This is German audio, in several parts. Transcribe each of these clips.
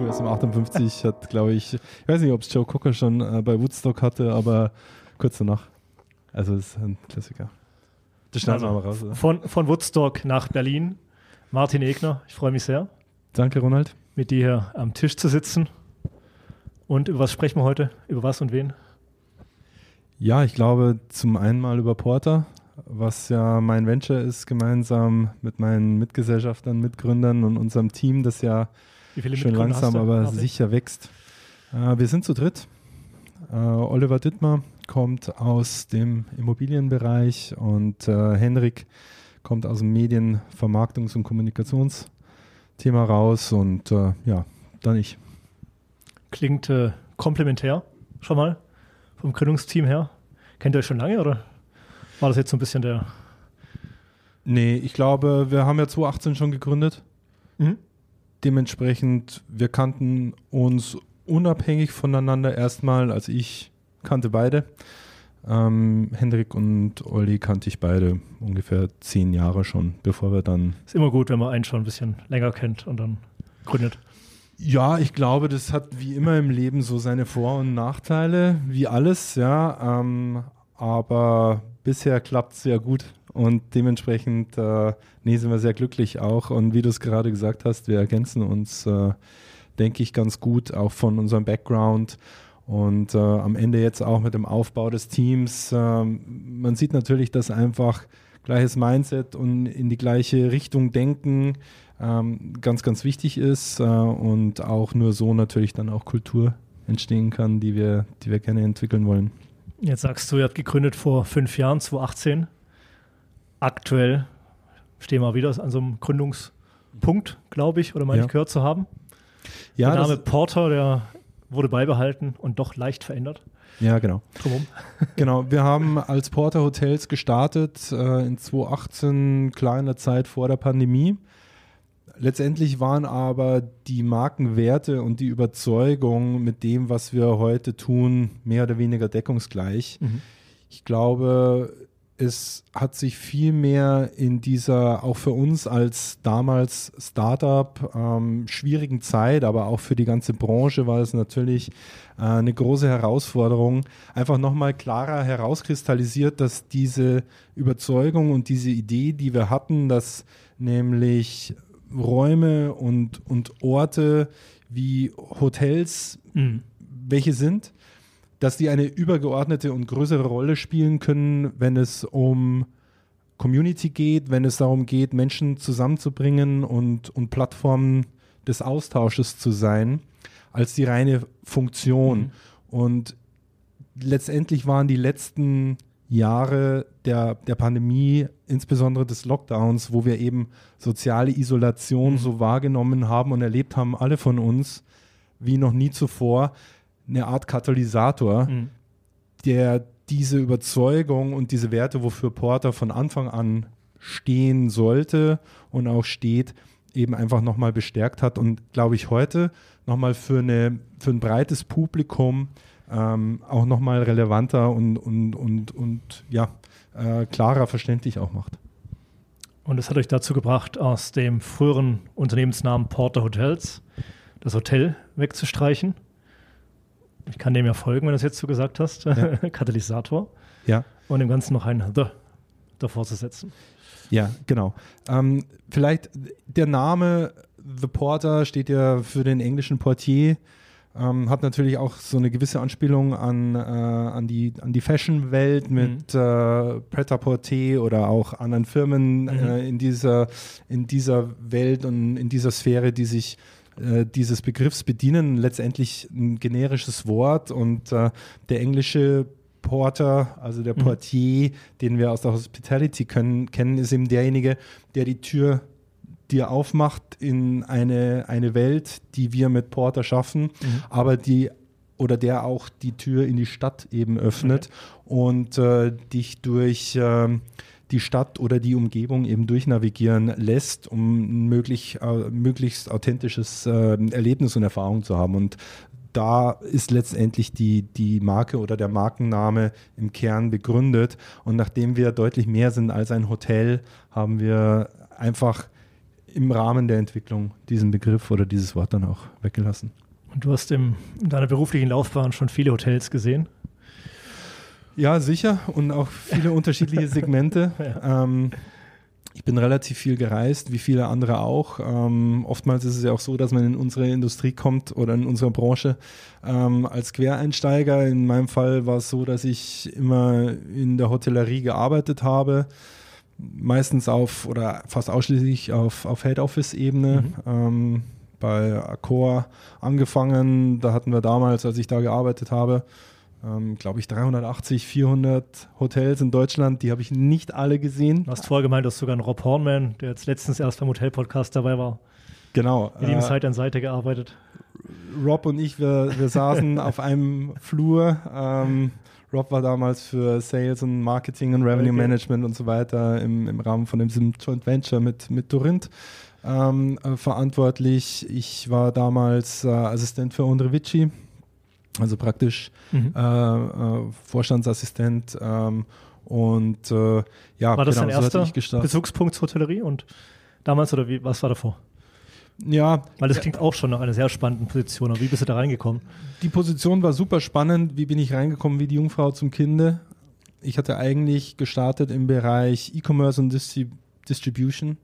QSM 58 hat, glaube ich, ich weiß nicht, ob es Joe Cocker schon äh, bei Woodstock hatte, aber kurz danach. Also es ist ein Klassiker. Das schneiden also, wir mal raus. Oder? Von, von Woodstock nach Berlin. Martin Egner, ich freue mich sehr. Danke, Ronald. Mit dir hier am Tisch zu sitzen. Und über was sprechen wir heute? Über was und wen? Ja, ich glaube zum einen mal über Porter, was ja mein Venture ist, gemeinsam mit meinen Mitgesellschaftern, Mitgründern und unserem Team, das ja schön langsam, aber sicher wächst. Äh, wir sind zu dritt. Äh, Oliver Dittmer kommt aus dem Immobilienbereich und äh, Henrik kommt aus dem Medien-, Vermarktungs- und Kommunikationsthema raus und äh, ja, dann ich. Klingt äh, komplementär schon mal vom Gründungsteam her. Kennt ihr euch schon lange oder war das jetzt so ein bisschen der. Nee, ich glaube, wir haben ja 2018 schon gegründet. Mhm. Dementsprechend, wir kannten uns unabhängig voneinander erstmal. Also ich kannte beide. Ähm, Hendrik und Olli kannte ich beide ungefähr zehn Jahre schon, bevor wir dann. Ist immer gut, wenn man einen schon ein bisschen länger kennt und dann gründet. Ja, ich glaube, das hat wie immer im Leben so seine Vor- und Nachteile, wie alles, ja. Ähm, aber bisher klappt es sehr gut und dementsprechend äh, nee, sind wir sehr glücklich auch. Und wie du es gerade gesagt hast, wir ergänzen uns, äh, denke ich, ganz gut, auch von unserem Background. Und äh, am Ende jetzt auch mit dem Aufbau des Teams. Ähm, man sieht natürlich, dass einfach gleiches Mindset und in die gleiche Richtung denken ähm, ganz, ganz wichtig ist äh, und auch nur so natürlich dann auch Kultur entstehen kann, die wir, die wir gerne entwickeln wollen. Jetzt sagst du, ihr habt gegründet vor fünf Jahren, 2018. Aktuell stehen wir wieder an so einem Gründungspunkt, glaube ich, oder meine ja. ich gehört zu haben. Ja, der Name Porter, der wurde beibehalten und doch leicht verändert. Ja, genau. Drumherum. genau, wir haben als Porter Hotels gestartet äh, in 2018, klar in der Zeit vor der Pandemie. Letztendlich waren aber die Markenwerte und die Überzeugung mit dem, was wir heute tun, mehr oder weniger deckungsgleich. Mhm. Ich glaube, es hat sich viel mehr in dieser, auch für uns als damals Startup, ähm, schwierigen Zeit, aber auch für die ganze Branche war es natürlich äh, eine große Herausforderung, einfach nochmal klarer herauskristallisiert, dass diese Überzeugung und diese Idee, die wir hatten, dass nämlich Räume und, und Orte wie Hotels, mhm. welche sind, dass die eine übergeordnete und größere Rolle spielen können, wenn es um Community geht, wenn es darum geht, Menschen zusammenzubringen und, und Plattformen des Austausches zu sein, als die reine Funktion. Mhm. Und letztendlich waren die letzten Jahre der, der Pandemie, insbesondere des Lockdowns, wo wir eben soziale Isolation mhm. so wahrgenommen haben und erlebt haben, alle von uns, wie noch nie zuvor, eine Art Katalysator, mhm. der diese Überzeugung und diese Werte, wofür Porter von Anfang an stehen sollte und auch steht, eben einfach nochmal bestärkt hat und glaube ich heute nochmal für, eine, für ein breites Publikum ähm, auch nochmal relevanter und, und, und, und ja, äh, klarer verständlich auch macht. Und es hat euch dazu gebracht, aus dem früheren Unternehmensnamen Porter Hotels das Hotel wegzustreichen. Ich kann dem ja folgen, wenn du es jetzt so gesagt hast. Ja. Katalysator. Ja. Und dem Ganzen noch ein The davor zu setzen. Ja, genau. Ähm, vielleicht der Name The Porter steht ja für den englischen Portier ähm, hat natürlich auch so eine gewisse Anspielung an, äh, an die, an die Fashion-Welt mit mhm. äh, Pret-à-Porter oder auch anderen Firmen mhm. äh, in, dieser, in dieser Welt und in dieser Sphäre, die sich äh, dieses Begriffs bedienen. Letztendlich ein generisches Wort und äh, der englische Porter, also der mhm. Portier, mhm. den wir aus der Hospitality können, kennen, ist eben derjenige, der die Tür dir aufmacht in eine, eine Welt, die wir mit Porter schaffen, mhm. aber die oder der auch die Tür in die Stadt eben öffnet okay. und äh, dich durch äh, die Stadt oder die Umgebung eben durchnavigieren lässt, um möglich, äh, möglichst authentisches äh, Erlebnis und Erfahrung zu haben. Und da ist letztendlich die, die Marke oder der Markenname im Kern begründet. Und nachdem wir deutlich mehr sind als ein Hotel, haben wir einfach im Rahmen der Entwicklung diesen Begriff oder dieses Wort dann auch weggelassen. Und du hast im, in deiner beruflichen Laufbahn schon viele Hotels gesehen? Ja, sicher und auch viele unterschiedliche Segmente. Ja. Ähm, ich bin relativ viel gereist, wie viele andere auch. Ähm, oftmals ist es ja auch so, dass man in unsere Industrie kommt oder in unsere Branche ähm, als Quereinsteiger. In meinem Fall war es so, dass ich immer in der Hotellerie gearbeitet habe, meistens auf oder fast ausschließlich auf, auf Head-Office-Ebene. Mhm. Ähm, bei Accor angefangen. Da hatten wir damals, als ich da gearbeitet habe, ähm, glaube ich, 380, 400 Hotels in Deutschland. Die habe ich nicht alle gesehen. Du hast vorher gemeint, dass sogar ein Rob Hornman, der jetzt letztens erst beim Hotel-Podcast dabei war. Genau. Mit ihm äh, Seite an Seite gearbeitet. Rob und ich, wir, wir saßen auf einem Flur. Ähm, Rob war damals für Sales und Marketing und Revenue okay. Management und so weiter im, im Rahmen von diesem Joint Venture mit, mit Dorint ähm, äh, verantwortlich. Ich war damals äh, Assistent für Andre Vici also praktisch mhm. äh, äh, Vorstandsassistent. Ähm, und äh, ja, war das genau, dein erster so Bezugspunkt zur Hotellerie und damals oder wie, was war davor? Ja. Weil das klingt auch schon nach einer sehr spannenden Position. Aber wie bist du da reingekommen? Die Position war super spannend. Wie bin ich reingekommen wie die Jungfrau zum Kinde? Ich hatte eigentlich gestartet im Bereich E-Commerce und Distrib Distribution.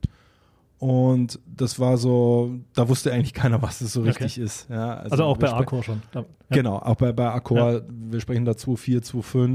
Und das war so, da wusste eigentlich keiner, was das so okay. richtig ist. Ja, also, also auch bei Accor schon. Ja. Genau, auch bei, bei Accor, ja. wir sprechen da 2.4, 2.5.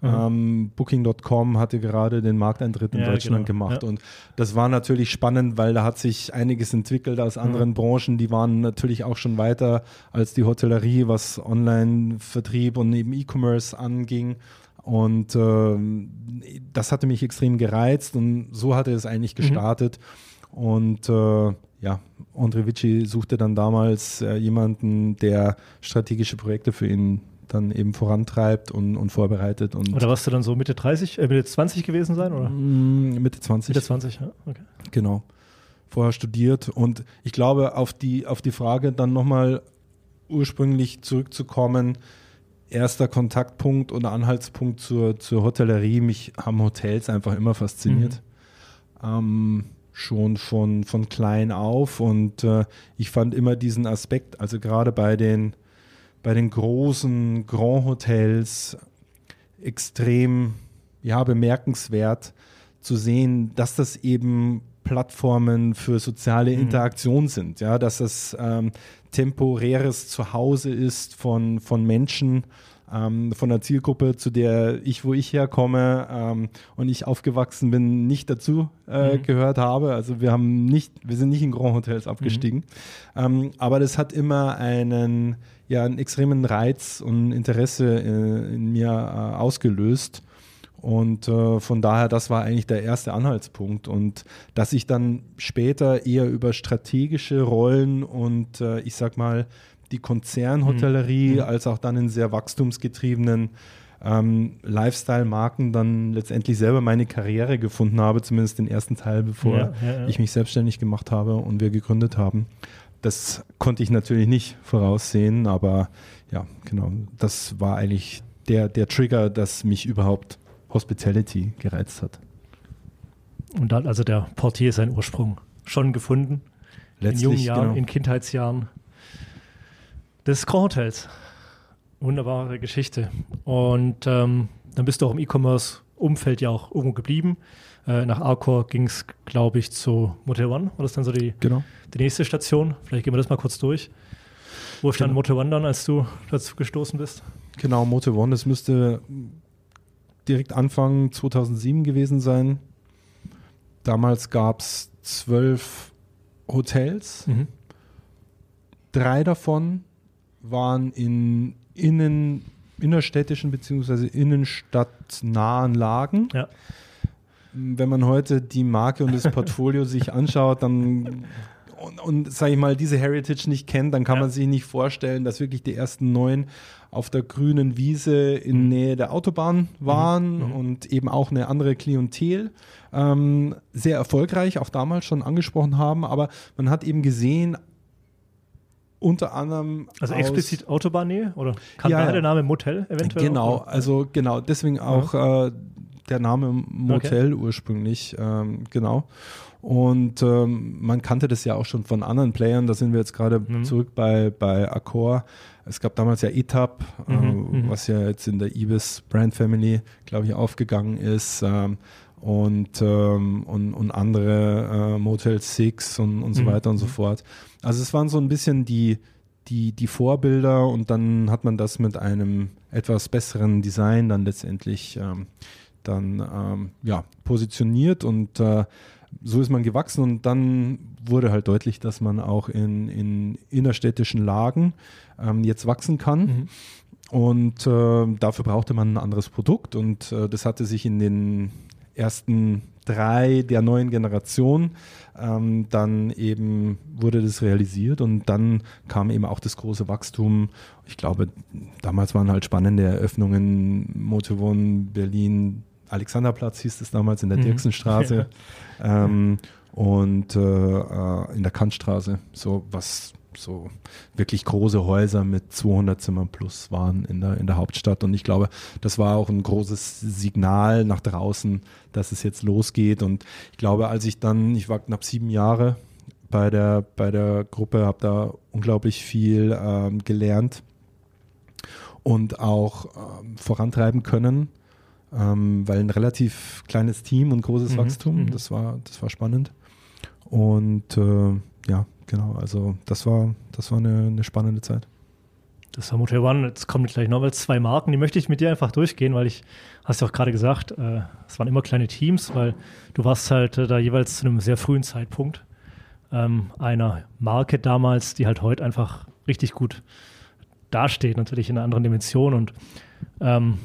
Mhm. Ähm, Booking.com hatte gerade den Markteintritt in Deutschland genau. gemacht. Und das war natürlich spannend, weil da hat sich einiges entwickelt aus anderen mhm. Branchen. Die waren natürlich auch schon weiter als die Hotellerie, was Online-Vertrieb und eben E-Commerce anging. Und äh, das hatte mich extrem gereizt und so hatte es eigentlich mhm. gestartet. Mhm. Und äh, ja, Andre Vici suchte dann damals äh, jemanden, der strategische Projekte für ihn dann eben vorantreibt und, und vorbereitet. Und oder warst du dann so Mitte 30, äh, Mitte 20 gewesen sein? Oder? Mm, Mitte 20. Mitte 20, ja, okay. Genau. Vorher studiert und ich glaube, auf die, auf die Frage dann nochmal ursprünglich zurückzukommen, erster Kontaktpunkt oder Anhaltspunkt zur, zur Hotellerie, mich haben Hotels einfach immer fasziniert. Mhm. Ähm, schon von, von klein auf und äh, ich fand immer diesen Aspekt, also gerade bei den, bei den großen Grand Hotels extrem ja, bemerkenswert zu sehen, dass das eben Plattformen für soziale mhm. Interaktion mhm. sind, ja, dass das ähm, temporäres Zuhause ist von, von Menschen, ähm, von der Zielgruppe, zu der ich, wo ich herkomme ähm, und ich aufgewachsen bin, nicht dazu äh, mhm. gehört habe. Also wir haben nicht, wir sind nicht in Grand Hotels abgestiegen. Mhm. Ähm, aber das hat immer einen, ja, einen extremen Reiz und Interesse äh, in mir äh, ausgelöst. Und äh, von daher, das war eigentlich der erste Anhaltspunkt. Und dass ich dann später eher über strategische Rollen und äh, ich sag mal die Konzernhotellerie mhm. als auch dann in sehr wachstumsgetriebenen ähm, Lifestyle-Marken dann letztendlich selber meine Karriere gefunden habe, zumindest den ersten Teil, bevor ja, ja, ja. ich mich selbstständig gemacht habe und wir gegründet haben. Das konnte ich natürlich nicht voraussehen, aber ja, genau, das war eigentlich der, der Trigger, dass mich überhaupt Hospitality gereizt hat. Und dann also der Portier seinen Ursprung schon gefunden. Letztlich, in jungen Jahren, genau. in Kindheitsjahren des Grand Hotels. Wunderbare Geschichte. Und ähm, dann bist du auch im E-Commerce-Umfeld ja auch irgendwo geblieben. Äh, nach Arcor ging es, glaube ich, zu Motel One. War das dann so die, genau. die nächste Station? Vielleicht gehen wir das mal kurz durch. Wo stand genau. Motel One dann, als du dazu gestoßen bist? Genau, Motel One, das müsste direkt Anfang 2007 gewesen sein. Damals gab es zwölf Hotels. Mhm. Drei davon waren in innen, innerstädtischen bzw. innenstadtnahen Lagen. Ja. Wenn man heute die Marke und das Portfolio sich anschaut, dann und, und sage ich mal, diese Heritage nicht kennt, dann kann ja. man sich nicht vorstellen, dass wirklich die ersten neun auf der grünen Wiese in mhm. Nähe der Autobahn waren mhm. mhm. und eben auch eine andere Klientel ähm, sehr erfolgreich, auch damals schon angesprochen haben. Aber man hat eben gesehen, unter anderem. Also explizit Autobahnnähe oder kann ja, da der Name Motel eventuell? Genau, auch, also genau, deswegen auch ja. äh, der Name Motel okay. ursprünglich, ähm, genau. Und ähm, man kannte das ja auch schon von anderen Playern. Da sind wir jetzt gerade mhm. zurück bei, bei Accor. Es gab damals ja ETAP, mhm, äh, was ja jetzt in der Ibis Brand Family, glaube ich, aufgegangen ist. Ähm, und, ähm, und, und andere äh, Motel 6 und, und so mhm. weiter und so fort. Also es waren so ein bisschen die, die, die Vorbilder und dann hat man das mit einem etwas besseren Design dann letztendlich ähm, dann ähm, ja, positioniert und äh, so ist man gewachsen und dann wurde halt deutlich, dass man auch in, in innerstädtischen Lagen ähm, jetzt wachsen kann. Mhm. Und äh, dafür brauchte man ein anderes Produkt und äh, das hatte sich in den ersten drei der neuen Generation ähm, dann eben wurde das realisiert und dann kam eben auch das große Wachstum. Ich glaube, damals waren halt spannende Eröffnungen, Motivon, Berlin, Alexanderplatz hieß es damals in der mhm. Dirksenstraße ähm, und äh, äh, in der Kantstraße, so was so wirklich große Häuser mit 200 Zimmern plus waren in der, in der Hauptstadt. Und ich glaube, das war auch ein großes Signal nach draußen, dass es jetzt losgeht. Und ich glaube, als ich dann, ich war knapp sieben Jahre bei der, bei der Gruppe, habe da unglaublich viel ähm, gelernt und auch ähm, vorantreiben können, ähm, weil ein relativ kleines Team und großes mhm. Wachstum, mhm. das war, das war spannend. Und äh, ja, genau, also das war, das war eine, eine spannende Zeit. Das war Motel One. Jetzt kommen gleich nochmal zwei Marken, die möchte ich mit dir einfach durchgehen, weil ich, hast du auch gerade gesagt, äh, es waren immer kleine Teams, weil du warst halt äh, da jeweils zu einem sehr frühen Zeitpunkt ähm, einer Marke damals, die halt heute einfach richtig gut dasteht, natürlich in einer anderen Dimension. Und ähm,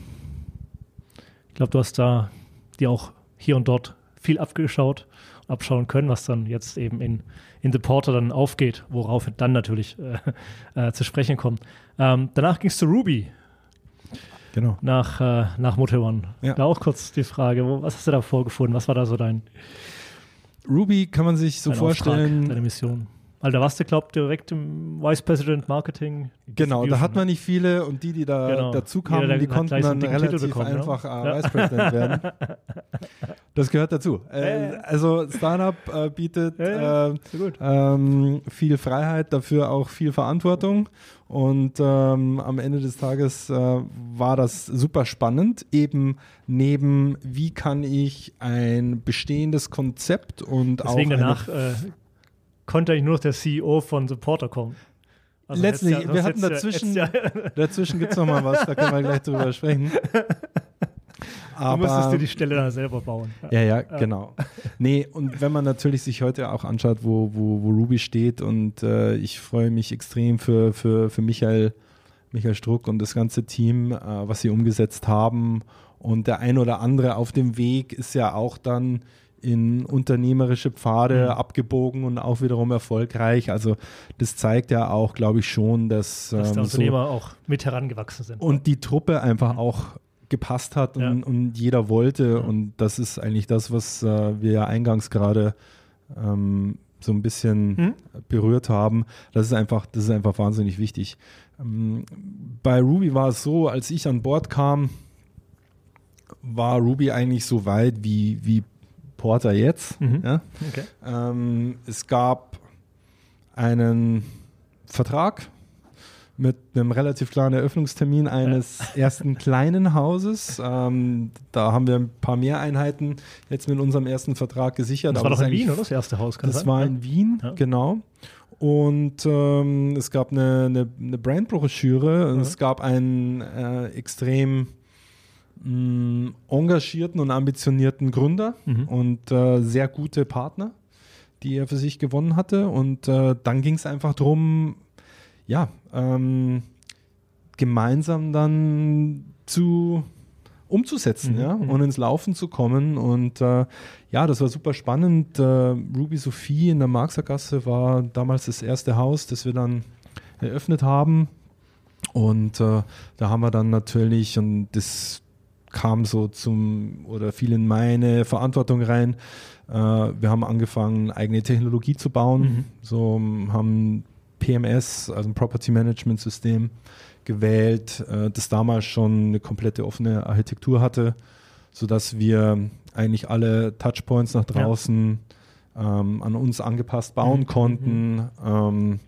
ich glaube, du hast da dir auch hier und dort viel abgeschaut, abschauen können, was dann jetzt eben in, in The Porter dann aufgeht, worauf dann natürlich äh, äh, zu sprechen kommt. Ähm, danach ging es zu Ruby. Genau. Nach, äh, nach Motel One. Ja. Da auch kurz die Frage, wo, was hast du da vorgefunden? Was war da so dein Ruby kann man sich so vorstellen. Auftrag, deine Mission. Also da warst du, glaube ich, direkt im Vice President Marketing. Genau, da hat man nicht viele und die, die da genau. dazu kamen, Jeder, die konnten dann relativ bekommen, einfach ja? äh, Vice President werden. Das gehört dazu. Äh, also Startup äh, bietet äh, ähm, viel Freiheit, dafür auch viel Verantwortung. Und ähm, am Ende des Tages war das super spannend, eben neben, wie kann ich ein bestehendes Konzept und Deswegen auch danach äh, konnte eigentlich nur noch der CEO von Supporter kommen. Also Letztlich, ja, wir hatten dazwischen, ja, dazwischen gibt es noch mal was, da können wir gleich drüber sprechen. Aber, du musstest dir die Stelle dann selber bauen. Ja, ja, ja, genau. Nee, und wenn man natürlich sich heute auch anschaut, wo, wo, wo Ruby steht und äh, ich freue mich extrem für, für, für Michael, Michael Struck und das ganze Team, äh, was sie umgesetzt haben. Und der ein oder andere auf dem Weg ist ja auch dann in unternehmerische Pfade mhm. abgebogen und auch wiederum erfolgreich. Also das zeigt ja auch, glaube ich, schon, dass, dass ähm, der Unternehmer so auch mit herangewachsen sind. Und die Truppe einfach mhm. auch gepasst hat und, ja. und jeder wollte. Ja. Und das ist eigentlich das, was äh, wir ja eingangs gerade ähm, so ein bisschen mhm. berührt haben. Das ist einfach, das ist einfach wahnsinnig wichtig. Ähm, bei Ruby war es so, als ich an Bord kam, war Ruby eigentlich so weit wie, wie Porter jetzt. Mhm. Ja? Okay. Ähm, es gab einen Vertrag mit einem relativ klaren Eröffnungstermin eines ersten kleinen Hauses. Ähm, da haben wir ein paar mehr Einheiten jetzt mit unserem ersten Vertrag gesichert. Das war doch in Wien, oder? Das erste Haus, kann Das sein? war in Wien, ja. genau. Und ähm, es gab eine, eine, eine Brandbroschüre. Mhm. Es gab einen äh, extrem mh, engagierten und ambitionierten Gründer mhm. und äh, sehr gute Partner, die er für sich gewonnen hatte. Und äh, dann ging es einfach darum, ja, ähm, gemeinsam dann zu umzusetzen, mhm. ja, mhm. und ins Laufen zu kommen. Und äh, ja, das war super spannend. Äh, Ruby Sophie in der Marxergasse war damals das erste Haus, das wir dann eröffnet haben. Und äh, da haben wir dann natürlich, und das kam so zum oder fiel in meine Verantwortung rein. Äh, wir haben angefangen, eigene Technologie zu bauen. Mhm. So haben PMS, also ein Property Management System, gewählt, äh, das damals schon eine komplette offene Architektur hatte. sodass wir eigentlich alle Touchpoints nach draußen ja. ähm, an uns angepasst bauen mhm. konnten mhm. ähm,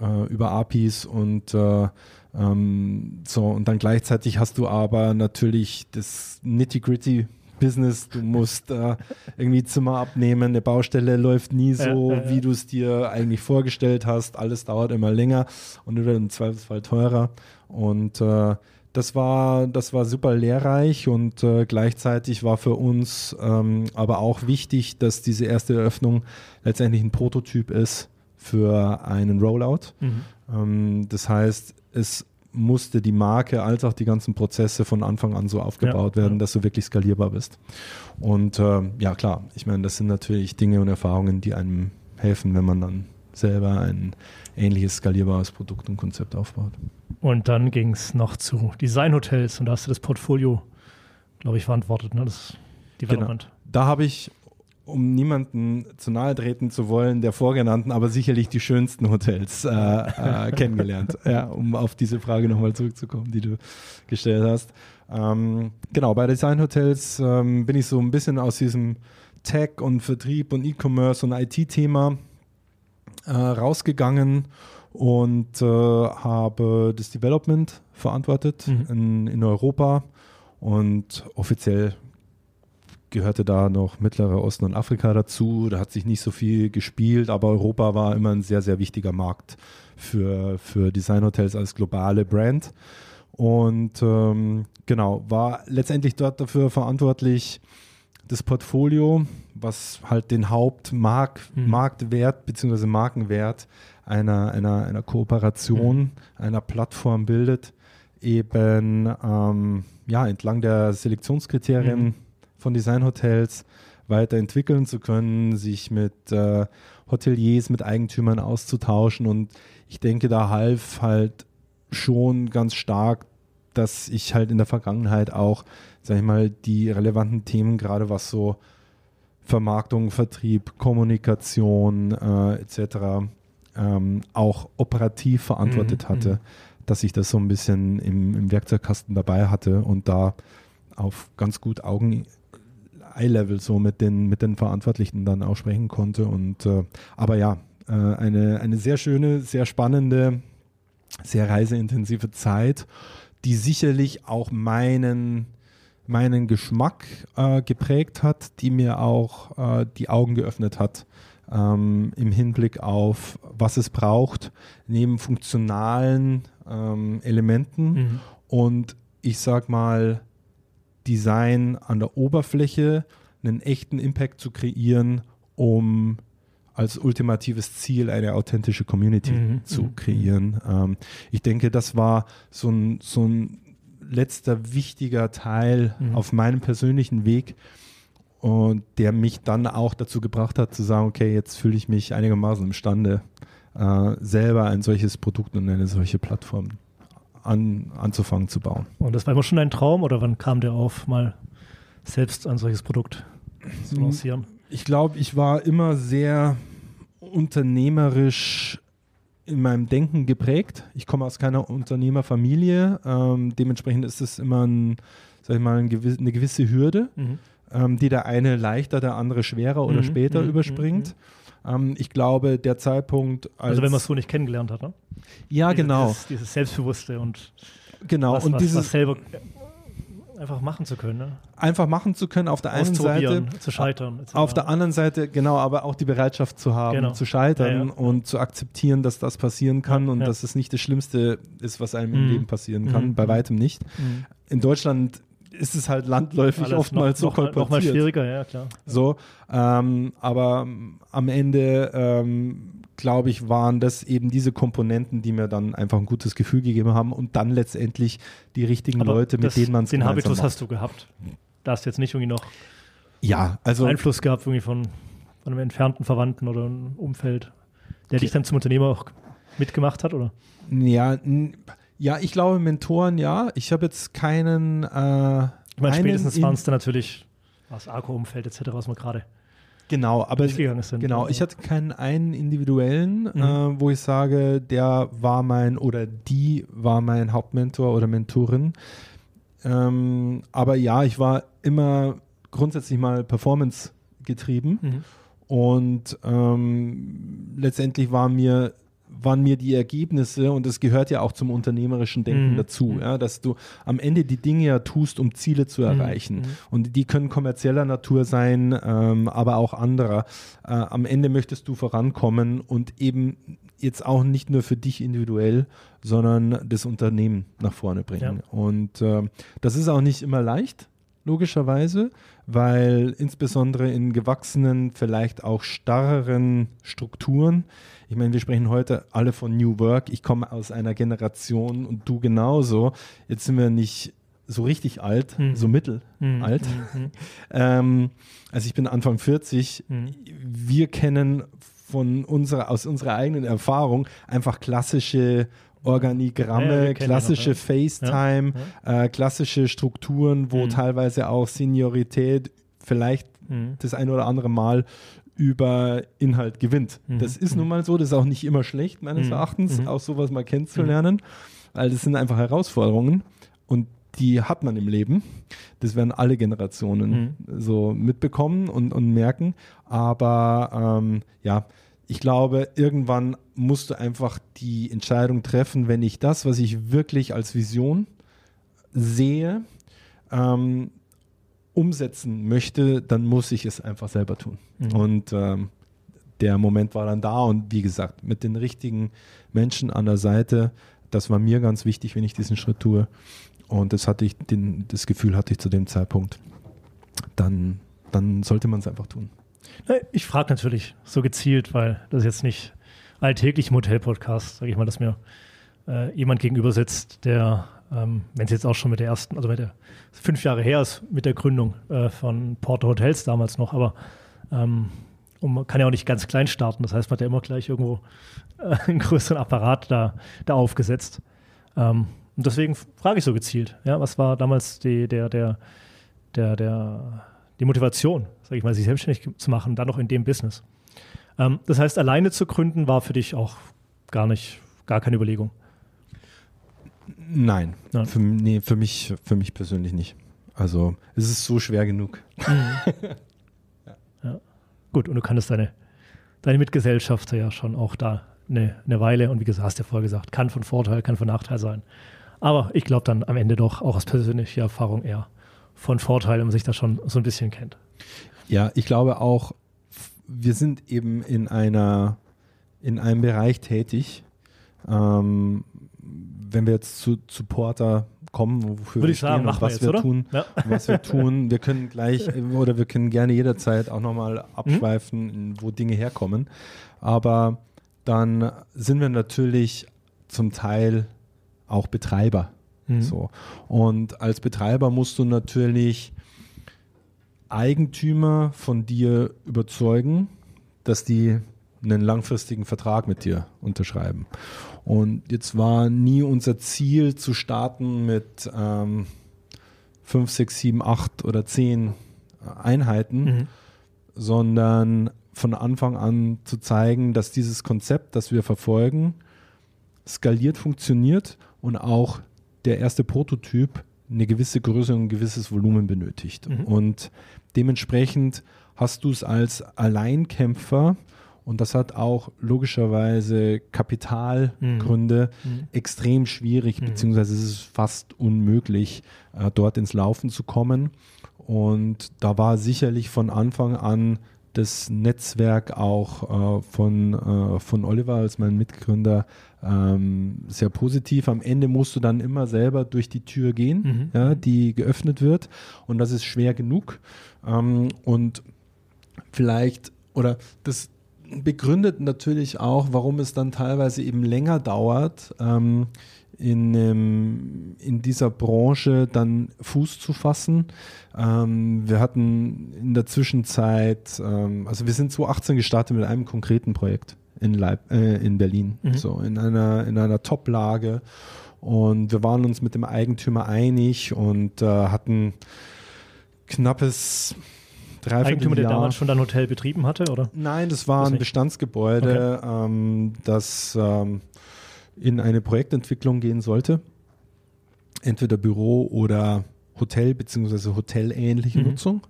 äh, über APIs und äh, ähm, so und dann gleichzeitig hast du aber natürlich das Nitty-Gritty Business, du musst äh, irgendwie Zimmer abnehmen, eine Baustelle läuft nie so, wie du es dir eigentlich vorgestellt hast, alles dauert immer länger und wird im Zweifelsfall teurer. Und äh, das war, das war super lehrreich und äh, gleichzeitig war für uns ähm, aber auch wichtig, dass diese erste Eröffnung letztendlich ein Prototyp ist für einen Rollout. Mhm. Ähm, das heißt, es musste die Marke als auch die ganzen Prozesse von Anfang an so aufgebaut ja, werden, ja. dass du wirklich skalierbar bist. Und äh, ja, klar, ich meine, das sind natürlich Dinge und Erfahrungen, die einem helfen, wenn man dann selber ein ähnliches skalierbares Produkt und Konzept aufbaut. Und dann ging es noch zu Designhotels und da hast du das Portfolio, glaube ich, verantwortet, ne? das Development. Genau. Da habe ich um niemanden zu nahe treten zu wollen, der vorgenannten, aber sicherlich die schönsten Hotels äh, äh, kennengelernt, ja, um auf diese Frage nochmal zurückzukommen, die du gestellt hast. Ähm, genau, bei Designhotels ähm, bin ich so ein bisschen aus diesem Tech und Vertrieb und E-Commerce und IT-Thema äh, rausgegangen und äh, habe das Development verantwortet mhm. in, in Europa und offiziell gehörte da noch Mittlerer Osten und Afrika dazu. Da hat sich nicht so viel gespielt, aber Europa war immer ein sehr, sehr wichtiger Markt für, für Designhotels als globale Brand. Und ähm, genau, war letztendlich dort dafür verantwortlich, das Portfolio, was halt den Hauptmarktwert mhm. bzw. Markenwert einer, einer, einer Kooperation, mhm. einer Plattform bildet, eben ähm, ja, entlang der Selektionskriterien mhm von Designhotels weiterentwickeln zu können, sich mit äh, Hoteliers, mit Eigentümern auszutauschen. Und ich denke, da half halt schon ganz stark, dass ich halt in der Vergangenheit auch, sag ich mal, die relevanten Themen, gerade was so Vermarktung, Vertrieb, Kommunikation äh, etc., ähm, auch operativ verantwortet mhm, hatte, mhm. dass ich das so ein bisschen im, im Werkzeugkasten dabei hatte und da auf ganz gut Augen Eye-Level so mit den, mit den Verantwortlichen dann auch sprechen konnte. Und äh, aber ja, äh, eine, eine sehr schöne, sehr spannende, sehr reiseintensive Zeit, die sicherlich auch meinen meinen Geschmack äh, geprägt hat, die mir auch äh, die Augen geöffnet hat ähm, im Hinblick auf, was es braucht, neben funktionalen ähm, Elementen mhm. und ich sag mal Design an der Oberfläche einen echten Impact zu kreieren, um als ultimatives Ziel eine authentische Community mhm, zu mhm. kreieren. Ähm, ich denke, das war so ein, so ein letzter wichtiger Teil mhm. auf meinem persönlichen Weg und der mich dann auch dazu gebracht hat zu sagen, okay, jetzt fühle ich mich einigermaßen imstande, äh, selber ein solches Produkt und eine solche Plattform an, anzufangen zu bauen. Und das war immer schon ein Traum oder wann kam der auf, mal selbst ein solches Produkt zu lancieren? Ich glaube, ich war immer sehr unternehmerisch in meinem Denken geprägt. Ich komme aus keiner Unternehmerfamilie. Ähm, dementsprechend ist es immer ein, sag ich mal, ein gewiss, eine gewisse Hürde, mhm. ähm, die der eine leichter, der andere schwerer oder mhm. später mhm. überspringt. Ähm, ich glaube, der Zeitpunkt. also, wenn man es so nicht kennengelernt hat, ne? Ja, Diese, genau. Dieses, dieses, Selbstbewusste und. Genau, was, und was, dieses. Was selber einfach machen zu können. Ne? Einfach machen zu können, auf der einen Seite. zu scheitern. Etc. Auf der anderen Seite, genau, aber auch die Bereitschaft zu haben, genau. zu scheitern ja, ja. und zu akzeptieren, dass das passieren kann ja, und dass es nicht das Schlimmste ist, was einem mhm. im Leben passieren kann. Mhm. Bei weitem nicht. Mhm. In Deutschland ist es halt landläufig Alles oftmals noch, so noch, noch mal schwieriger, ja klar. So, ähm, aber am Ende ähm, glaube ich, waren das eben diese Komponenten, die mir dann einfach ein gutes Gefühl gegeben haben und dann letztendlich die richtigen aber Leute, mit das, denen man es Den Habitus macht. hast du gehabt. Da hast du jetzt nicht irgendwie noch ja, also, Einfluss gehabt irgendwie von, von einem entfernten Verwandten oder einem Umfeld, der okay. dich dann zum Unternehmer auch mitgemacht hat, oder? Ja, ja, ich glaube Mentoren, ja. Ich habe jetzt keinen. Äh, ich meine, spätestens waren es dann natürlich das Arco-Umfeld etc., was wir gerade Genau, aber sind. genau, ich hatte keinen einen individuellen, mhm. äh, wo ich sage, der war mein oder die war mein Hauptmentor oder Mentorin. Ähm, aber ja, ich war immer grundsätzlich mal Performance getrieben. Mhm. Und ähm, letztendlich war mir waren mir die Ergebnisse, und das gehört ja auch zum unternehmerischen Denken mhm. dazu, mhm. ja, dass du am Ende die Dinge ja tust, um Ziele zu mhm. erreichen. Mhm. Und die können kommerzieller Natur sein, ähm, aber auch anderer. Äh, am Ende möchtest du vorankommen und eben jetzt auch nicht nur für dich individuell, sondern das Unternehmen nach vorne bringen. Ja. Und äh, das ist auch nicht immer leicht, logischerweise, weil insbesondere in gewachsenen, vielleicht auch starreren Strukturen ich meine, wir sprechen heute alle von New Work. Ich komme aus einer Generation und du genauso. Jetzt sind wir nicht so richtig alt, mhm. so mittelalt. Mhm. mhm. ähm, also ich bin Anfang 40. Mhm. Wir kennen von unserer, aus unserer eigenen Erfahrung einfach klassische Organigramme, ja, klassische noch, ja. FaceTime, ja, äh, klassische Strukturen, wo mhm. teilweise auch Seniorität vielleicht mhm. das ein oder andere Mal über Inhalt gewinnt. Mhm. Das ist nun mal so, das ist auch nicht immer schlecht, meines mhm. Erachtens, mhm. auch sowas mal kennenzulernen, weil das sind einfach Herausforderungen und die hat man im Leben. Das werden alle Generationen mhm. so mitbekommen und, und merken. Aber ähm, ja, ich glaube, irgendwann musst du einfach die Entscheidung treffen, wenn ich das, was ich wirklich als Vision sehe, ähm, umsetzen möchte, dann muss ich es einfach selber tun. Mhm. Und ähm, der Moment war dann da und wie gesagt, mit den richtigen Menschen an der Seite, das war mir ganz wichtig, wenn ich diesen Schritt tue. Und das hatte ich, den, das Gefühl hatte ich zu dem Zeitpunkt. Dann, dann sollte man es einfach tun. Ich frage natürlich so gezielt, weil das jetzt nicht alltäglich im Hotel-Podcast, sage ich mal, dass mir äh, jemand gegenüber sitzt, der ähm, wenn es jetzt auch schon mit der ersten, also mit der fünf Jahre her ist mit der Gründung äh, von Porto Hotels damals noch, aber ähm, und man kann ja auch nicht ganz klein starten. Das heißt, man hat ja immer gleich irgendwo äh, einen größeren Apparat da, da aufgesetzt. Ähm, und deswegen frage ich so gezielt, ja, was war damals die, der, der, der, der, die Motivation, sage ich mal, sich selbstständig zu machen, dann noch in dem Business. Ähm, das heißt, alleine zu gründen war für dich auch gar nicht, gar keine Überlegung. Nein, Nein. Für, nee, für, mich, für mich persönlich nicht. Also es ist so schwer genug. Mhm. ja. ja. Gut, und du kannst deine, deine Mitgesellschafter ja schon auch da eine, eine Weile, und wie gesagt, hast du ja vorher gesagt, kann von Vorteil, kann von Nachteil sein. Aber ich glaube dann am Ende doch auch aus persönlicher Erfahrung eher von Vorteil, wenn man sich da schon so ein bisschen kennt. Ja, ich glaube auch, wir sind eben in einer, in einem Bereich tätig, ähm, wenn wir jetzt zu, zu Porter kommen, wofür Würde wir ich sagen, und was wir, jetzt, wir tun, ja. was wir tun, wir können gleich oder wir können gerne jederzeit auch nochmal abschweifen, mhm. wo Dinge herkommen. Aber dann sind wir natürlich zum Teil auch Betreiber. Mhm. So. Und als Betreiber musst du natürlich Eigentümer von dir überzeugen, dass die einen langfristigen Vertrag mit dir unterschreiben. Und jetzt war nie unser Ziel zu starten mit ähm, 5, 6, 7, 8 oder 10 Einheiten, mhm. sondern von Anfang an zu zeigen, dass dieses Konzept, das wir verfolgen, skaliert funktioniert und auch der erste Prototyp eine gewisse Größe und ein gewisses Volumen benötigt. Mhm. Und dementsprechend hast du es als Alleinkämpfer und das hat auch logischerweise Kapitalgründe mhm. mhm. extrem schwierig, mhm. beziehungsweise es ist fast unmöglich, äh, dort ins Laufen zu kommen. Und da war sicherlich von Anfang an das Netzwerk auch äh, von, äh, von Oliver als mein Mitgründer ähm, sehr positiv. Am Ende musst du dann immer selber durch die Tür gehen, mhm. ja, die geöffnet wird. Und das ist schwer genug. Ähm, und vielleicht, oder das, begründet natürlich auch, warum es dann teilweise eben länger dauert, ähm, in, ähm, in dieser Branche dann Fuß zu fassen. Ähm, wir hatten in der Zwischenzeit, ähm, also wir sind 2018 gestartet mit einem konkreten Projekt in, Leip äh, in Berlin, mhm. so in einer, in einer Top-Lage. Und wir waren uns mit dem Eigentümer einig und äh, hatten knappes Eigentümer, der damals schon ein Hotel betrieben hatte, oder? Nein, das war das ein Bestandsgebäude, okay. ähm, das ähm, in eine Projektentwicklung gehen sollte. Entweder Büro oder Hotel bzw. hotelähnliche mhm. Nutzung.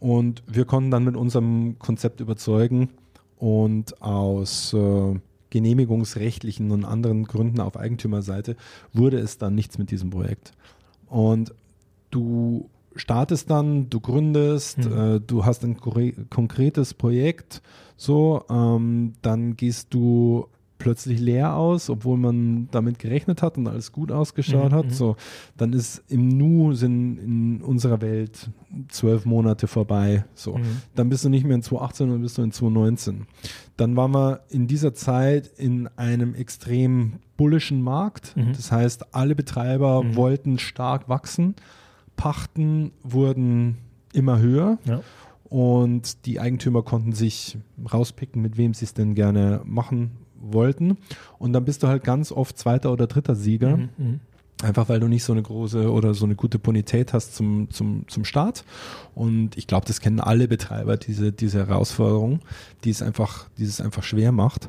Und wir konnten dann mit unserem Konzept überzeugen und aus äh, genehmigungsrechtlichen und anderen Gründen auf Eigentümerseite wurde es dann nichts mit diesem Projekt. Und du startest dann, du gründest, mhm. äh, du hast ein konkretes Projekt, so, ähm, dann gehst du plötzlich leer aus, obwohl man damit gerechnet hat und alles gut ausgeschaut mhm. hat. Mhm. So, dann ist im Nu sind in unserer Welt zwölf Monate vorbei. So, mhm. dann bist du nicht mehr in 2018, sondern bist du in 2019. Dann waren wir in dieser Zeit in einem extrem bullischen Markt. Mhm. Das heißt, alle Betreiber mhm. wollten stark wachsen. Pachten wurden immer höher. Ja. Und die Eigentümer konnten sich rauspicken, mit wem sie es denn gerne machen wollten. Und dann bist du halt ganz oft zweiter oder dritter Sieger. Mhm, mhm, Einfach weil du nicht so eine große oder so eine gute Bonität hast zum, zum, zum Start. Und ich glaube, das kennen alle Betreiber, diese, diese Herausforderung, die es einfach, die es einfach schwer macht.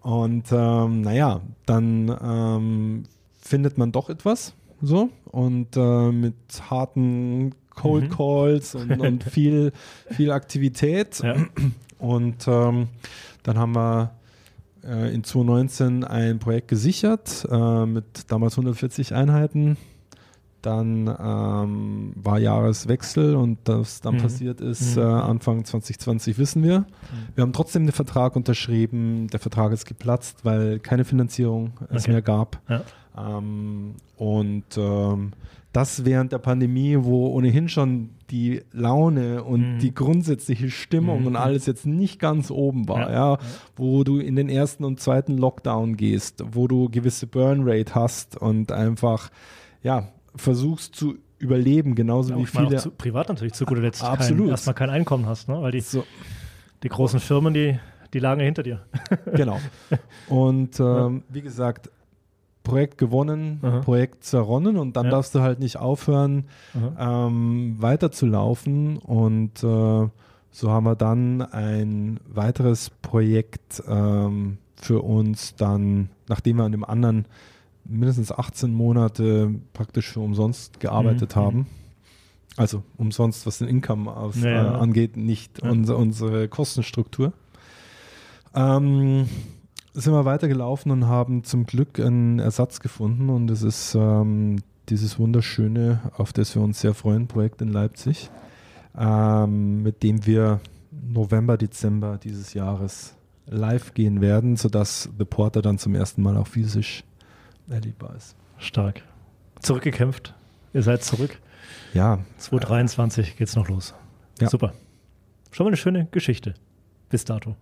Und ähm, naja, dann ähm, findet man doch etwas so und äh, mit harten Cold mhm. Calls und, und viel, viel Aktivität. Ja. Und ähm, dann haben wir äh, in 2019 ein Projekt gesichert äh, mit damals 140 Einheiten. Dann ähm, war Jahreswechsel und was dann mhm. passiert ist, mhm. äh, Anfang 2020 wissen wir. Mhm. Wir haben trotzdem den Vertrag unterschrieben. Der Vertrag ist geplatzt, weil keine Finanzierung okay. es mehr gab. Ja. Ähm, und ähm, das während der Pandemie, wo ohnehin schon die Laune und mhm. die grundsätzliche Stimmung mhm. und alles jetzt nicht ganz oben war, ja. ja. wo du in den ersten und zweiten Lockdown gehst, wo du gewisse Burnrate hast und einfach, ja, versuchst zu überleben, genauso ja, wie viele. Zu, privat natürlich zu guter Letzt Absolut. Kein, erstmal kein Einkommen hast, ne? weil die, so. die großen Firmen, die, die lagen ja hinter dir. genau. Und ähm, wie gesagt, Projekt gewonnen, Aha. Projekt zerronnen und dann ja. darfst du halt nicht aufhören, ähm, weiterzulaufen. Und äh, so haben wir dann ein weiteres Projekt ähm, für uns dann, nachdem wir an dem anderen mindestens 18 Monate praktisch für umsonst gearbeitet mhm. haben. Also umsonst, was den Income aus, ja, ja. Äh, angeht, nicht unser, unsere Kostenstruktur. Ähm, sind wir weitergelaufen und haben zum Glück einen Ersatz gefunden und es ist ähm, dieses wunderschöne, auf das wir uns sehr freuen, Projekt in Leipzig, ähm, mit dem wir November, Dezember dieses Jahres live gehen werden, sodass The Porter dann zum ersten Mal auch physisch erlebbar ist. Stark. Zurückgekämpft. Ihr seid zurück. Ja. 2023 geht's noch los. Ja. Super. Schon mal eine schöne Geschichte. Bis dato.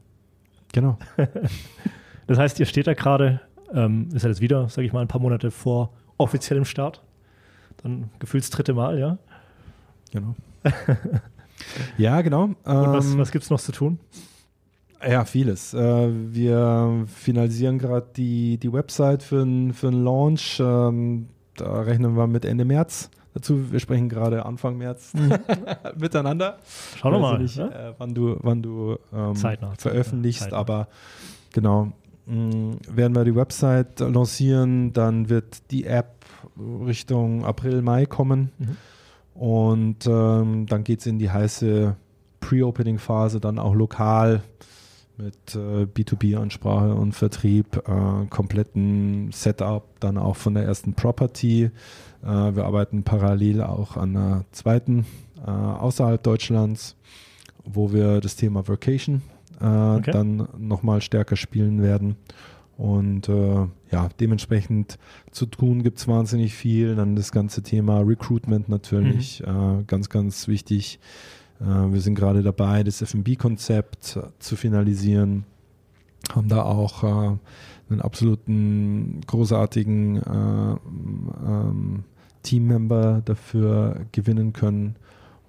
Genau. Das heißt, ihr steht da gerade, ähm, ist ja jetzt wieder, sage ich mal, ein paar Monate vor offiziellem Start. Dann gefühlt das dritte Mal, ja? Genau. ja, genau. Und was, ähm, was gibt es noch zu tun? Ja, vieles. Äh, wir finalisieren gerade die, die Website für einen für Launch. Ähm, da rechnen wir mit Ende März dazu. Wir sprechen gerade Anfang März mhm. miteinander. Schau doch mal, nicht, ne? äh, wann du, wann du ähm, Zeitnah, veröffentlichst, Zeitnah. aber genau, werden wir die Website lancieren, dann wird die App Richtung April, Mai kommen. Mhm. Und ähm, dann geht es in die heiße Pre-Opening-Phase, dann auch lokal mit äh, B2B-Ansprache und Vertrieb, äh, kompletten Setup, dann auch von der ersten Property. Äh, wir arbeiten parallel auch an einer zweiten äh, außerhalb Deutschlands, wo wir das Thema Vacation äh, okay. dann nochmal stärker spielen werden. Und äh, ja, dementsprechend zu tun gibt es wahnsinnig viel. Dann das ganze Thema Recruitment natürlich, mhm. äh, ganz, ganz wichtig. Äh, wir sind gerade dabei, das FB-Konzept zu finalisieren. Haben da auch äh, einen absoluten großartigen äh, ähm, Teammember dafür gewinnen können.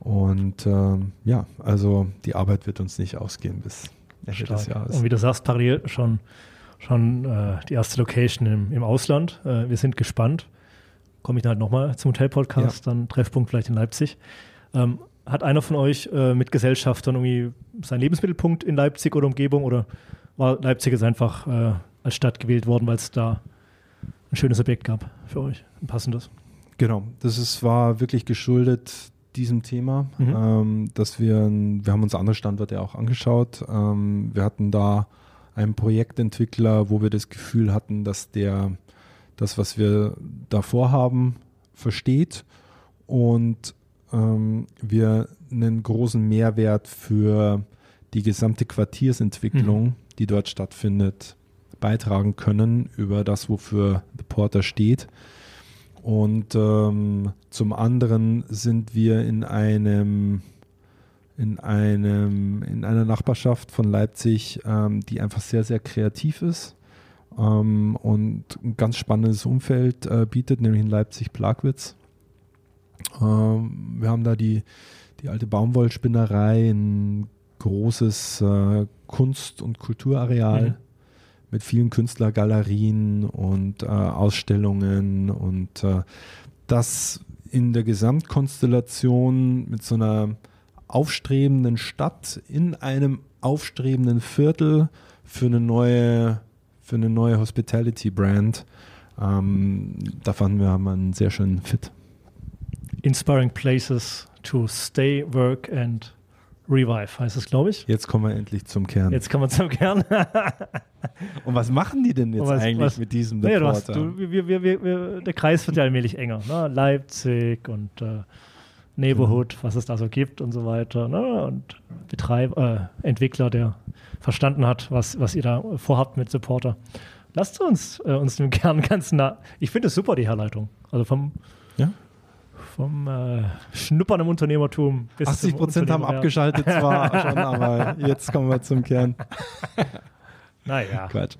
Und ähm, ja, also die Arbeit wird uns nicht ausgehen bis Ende des Jahres. Und wie du sagst, parallel schon, schon äh, die erste Location im, im Ausland. Äh, wir sind gespannt. Komme ich dann halt nochmal zum Hotel-Podcast, ja. dann Treffpunkt vielleicht in Leipzig. Ähm, hat einer von euch äh, mit Gesellschaftern irgendwie seinen Lebensmittelpunkt in Leipzig oder Umgebung oder war Leipzig jetzt einfach äh, als Stadt gewählt worden, weil es da ein schönes Objekt gab für euch, ein passendes? Genau, das ist, war wirklich geschuldet diesem Thema, mhm. ähm, dass wir, wir haben uns andere Standorte auch angeschaut. Ähm, wir hatten da einen Projektentwickler, wo wir das Gefühl hatten, dass der das, was wir da vorhaben, versteht und ähm, wir einen großen Mehrwert für die gesamte Quartiersentwicklung, mhm. die dort stattfindet, beitragen können über das, wofür The Porter steht. Und ähm, zum anderen sind wir in einem in einem in einer Nachbarschaft von Leipzig, ähm, die einfach sehr sehr kreativ ist ähm, und ein ganz spannendes Umfeld äh, bietet, nämlich in Leipzig Plagwitz. Ähm, wir haben da die die alte Baumwollspinnerei, ein großes äh, Kunst- und Kulturareal. Mhm mit vielen Künstlergalerien und äh, Ausstellungen und äh, das in der Gesamtkonstellation mit so einer aufstrebenden Stadt in einem aufstrebenden Viertel für eine neue, für eine neue Hospitality-Brand. Ähm, da fanden wir haben einen sehr schönen Fit. Inspiring places to stay, work and Revive heißt es, glaube ich. Jetzt kommen wir endlich zum Kern. Jetzt kommen wir zum Kern. Und was machen die denn jetzt was, eigentlich was, mit diesem naja, Reporter? Du, wir, wir, wir, der Kreis wird ja allmählich enger. Ne? Leipzig und äh, Neighborhood, mhm. was es da so gibt und so weiter. Ne? Und Betreiber, äh, Entwickler, der verstanden hat, was, was ihr da vorhabt mit Supporter. Lasst uns äh, uns dem Kern ganz nah. Ich finde es super, die Herleitung. Also vom. Vom äh, Schnuppern im Unternehmertum bis 80 Prozent haben abgeschaltet zwar schon, aber jetzt kommen wir zum Kern. naja. Quatsch.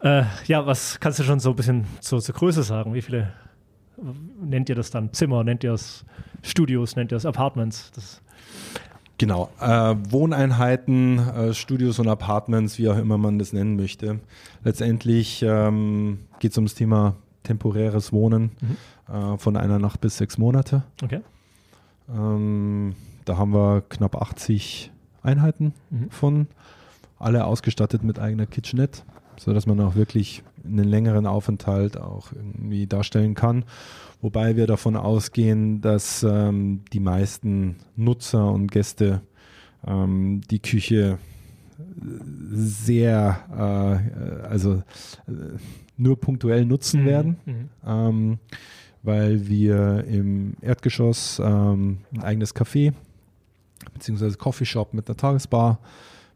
Äh, ja, was kannst du schon so ein bisschen zur, zur Größe sagen? Wie viele nennt ihr das dann? Zimmer, nennt ihr es Studios, nennt ihr es Apartments? Das Genau, äh, Wohneinheiten, äh, Studios und Apartments, wie auch immer man das nennen möchte. Letztendlich ähm, geht es ums Thema temporäres Wohnen. Mhm äh, von einer Nacht bis sechs Monate. Okay. Ähm, da haben wir knapp 80 Einheiten mhm. von, alle ausgestattet mit eigener Kitchenette, sodass man auch wirklich einen längeren Aufenthalt auch irgendwie darstellen kann. Wobei wir davon ausgehen, dass ähm, die meisten Nutzer und Gäste ähm, die Küche sehr, äh, also äh, nur punktuell nutzen mhm. werden. Mhm. Ähm, weil wir im Erdgeschoss ähm, ein eigenes Café beziehungsweise Coffeeshop mit einer Tagesbar,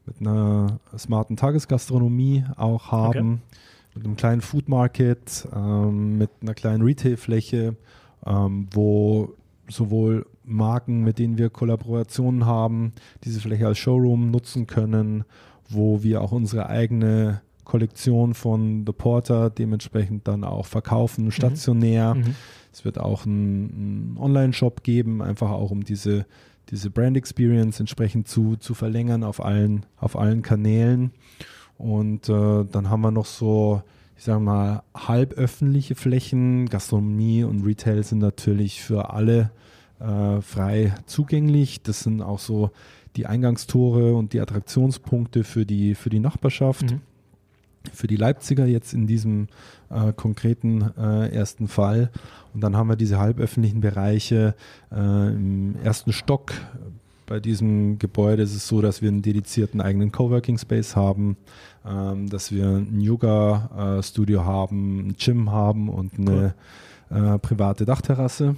mit einer smarten Tagesgastronomie auch haben, okay. mit einem kleinen Food Market, ähm, mit einer kleinen Retailfläche, ähm, wo sowohl Marken, mit denen wir Kollaborationen haben, diese Fläche als Showroom nutzen können, wo wir auch unsere eigene Kollektion von The Porter dementsprechend dann auch verkaufen, mhm. stationär. Mhm. Es wird auch einen Online-Shop geben, einfach auch um diese, diese Brand Experience entsprechend zu, zu verlängern auf allen, auf allen Kanälen. Und äh, dann haben wir noch so, ich sage mal, halböffentliche Flächen. Gastronomie und Retail sind natürlich für alle äh, frei zugänglich. Das sind auch so die Eingangstore und die Attraktionspunkte für die, für die Nachbarschaft. Mhm für die Leipziger jetzt in diesem äh, konkreten äh, ersten Fall. Und dann haben wir diese halböffentlichen Bereiche äh, im ersten Stock. Bei diesem Gebäude ist es so, dass wir einen dedizierten eigenen Coworking Space haben, ähm, dass wir ein Yoga-Studio haben, ein Gym haben und eine cool. Äh, private Dachterrasse.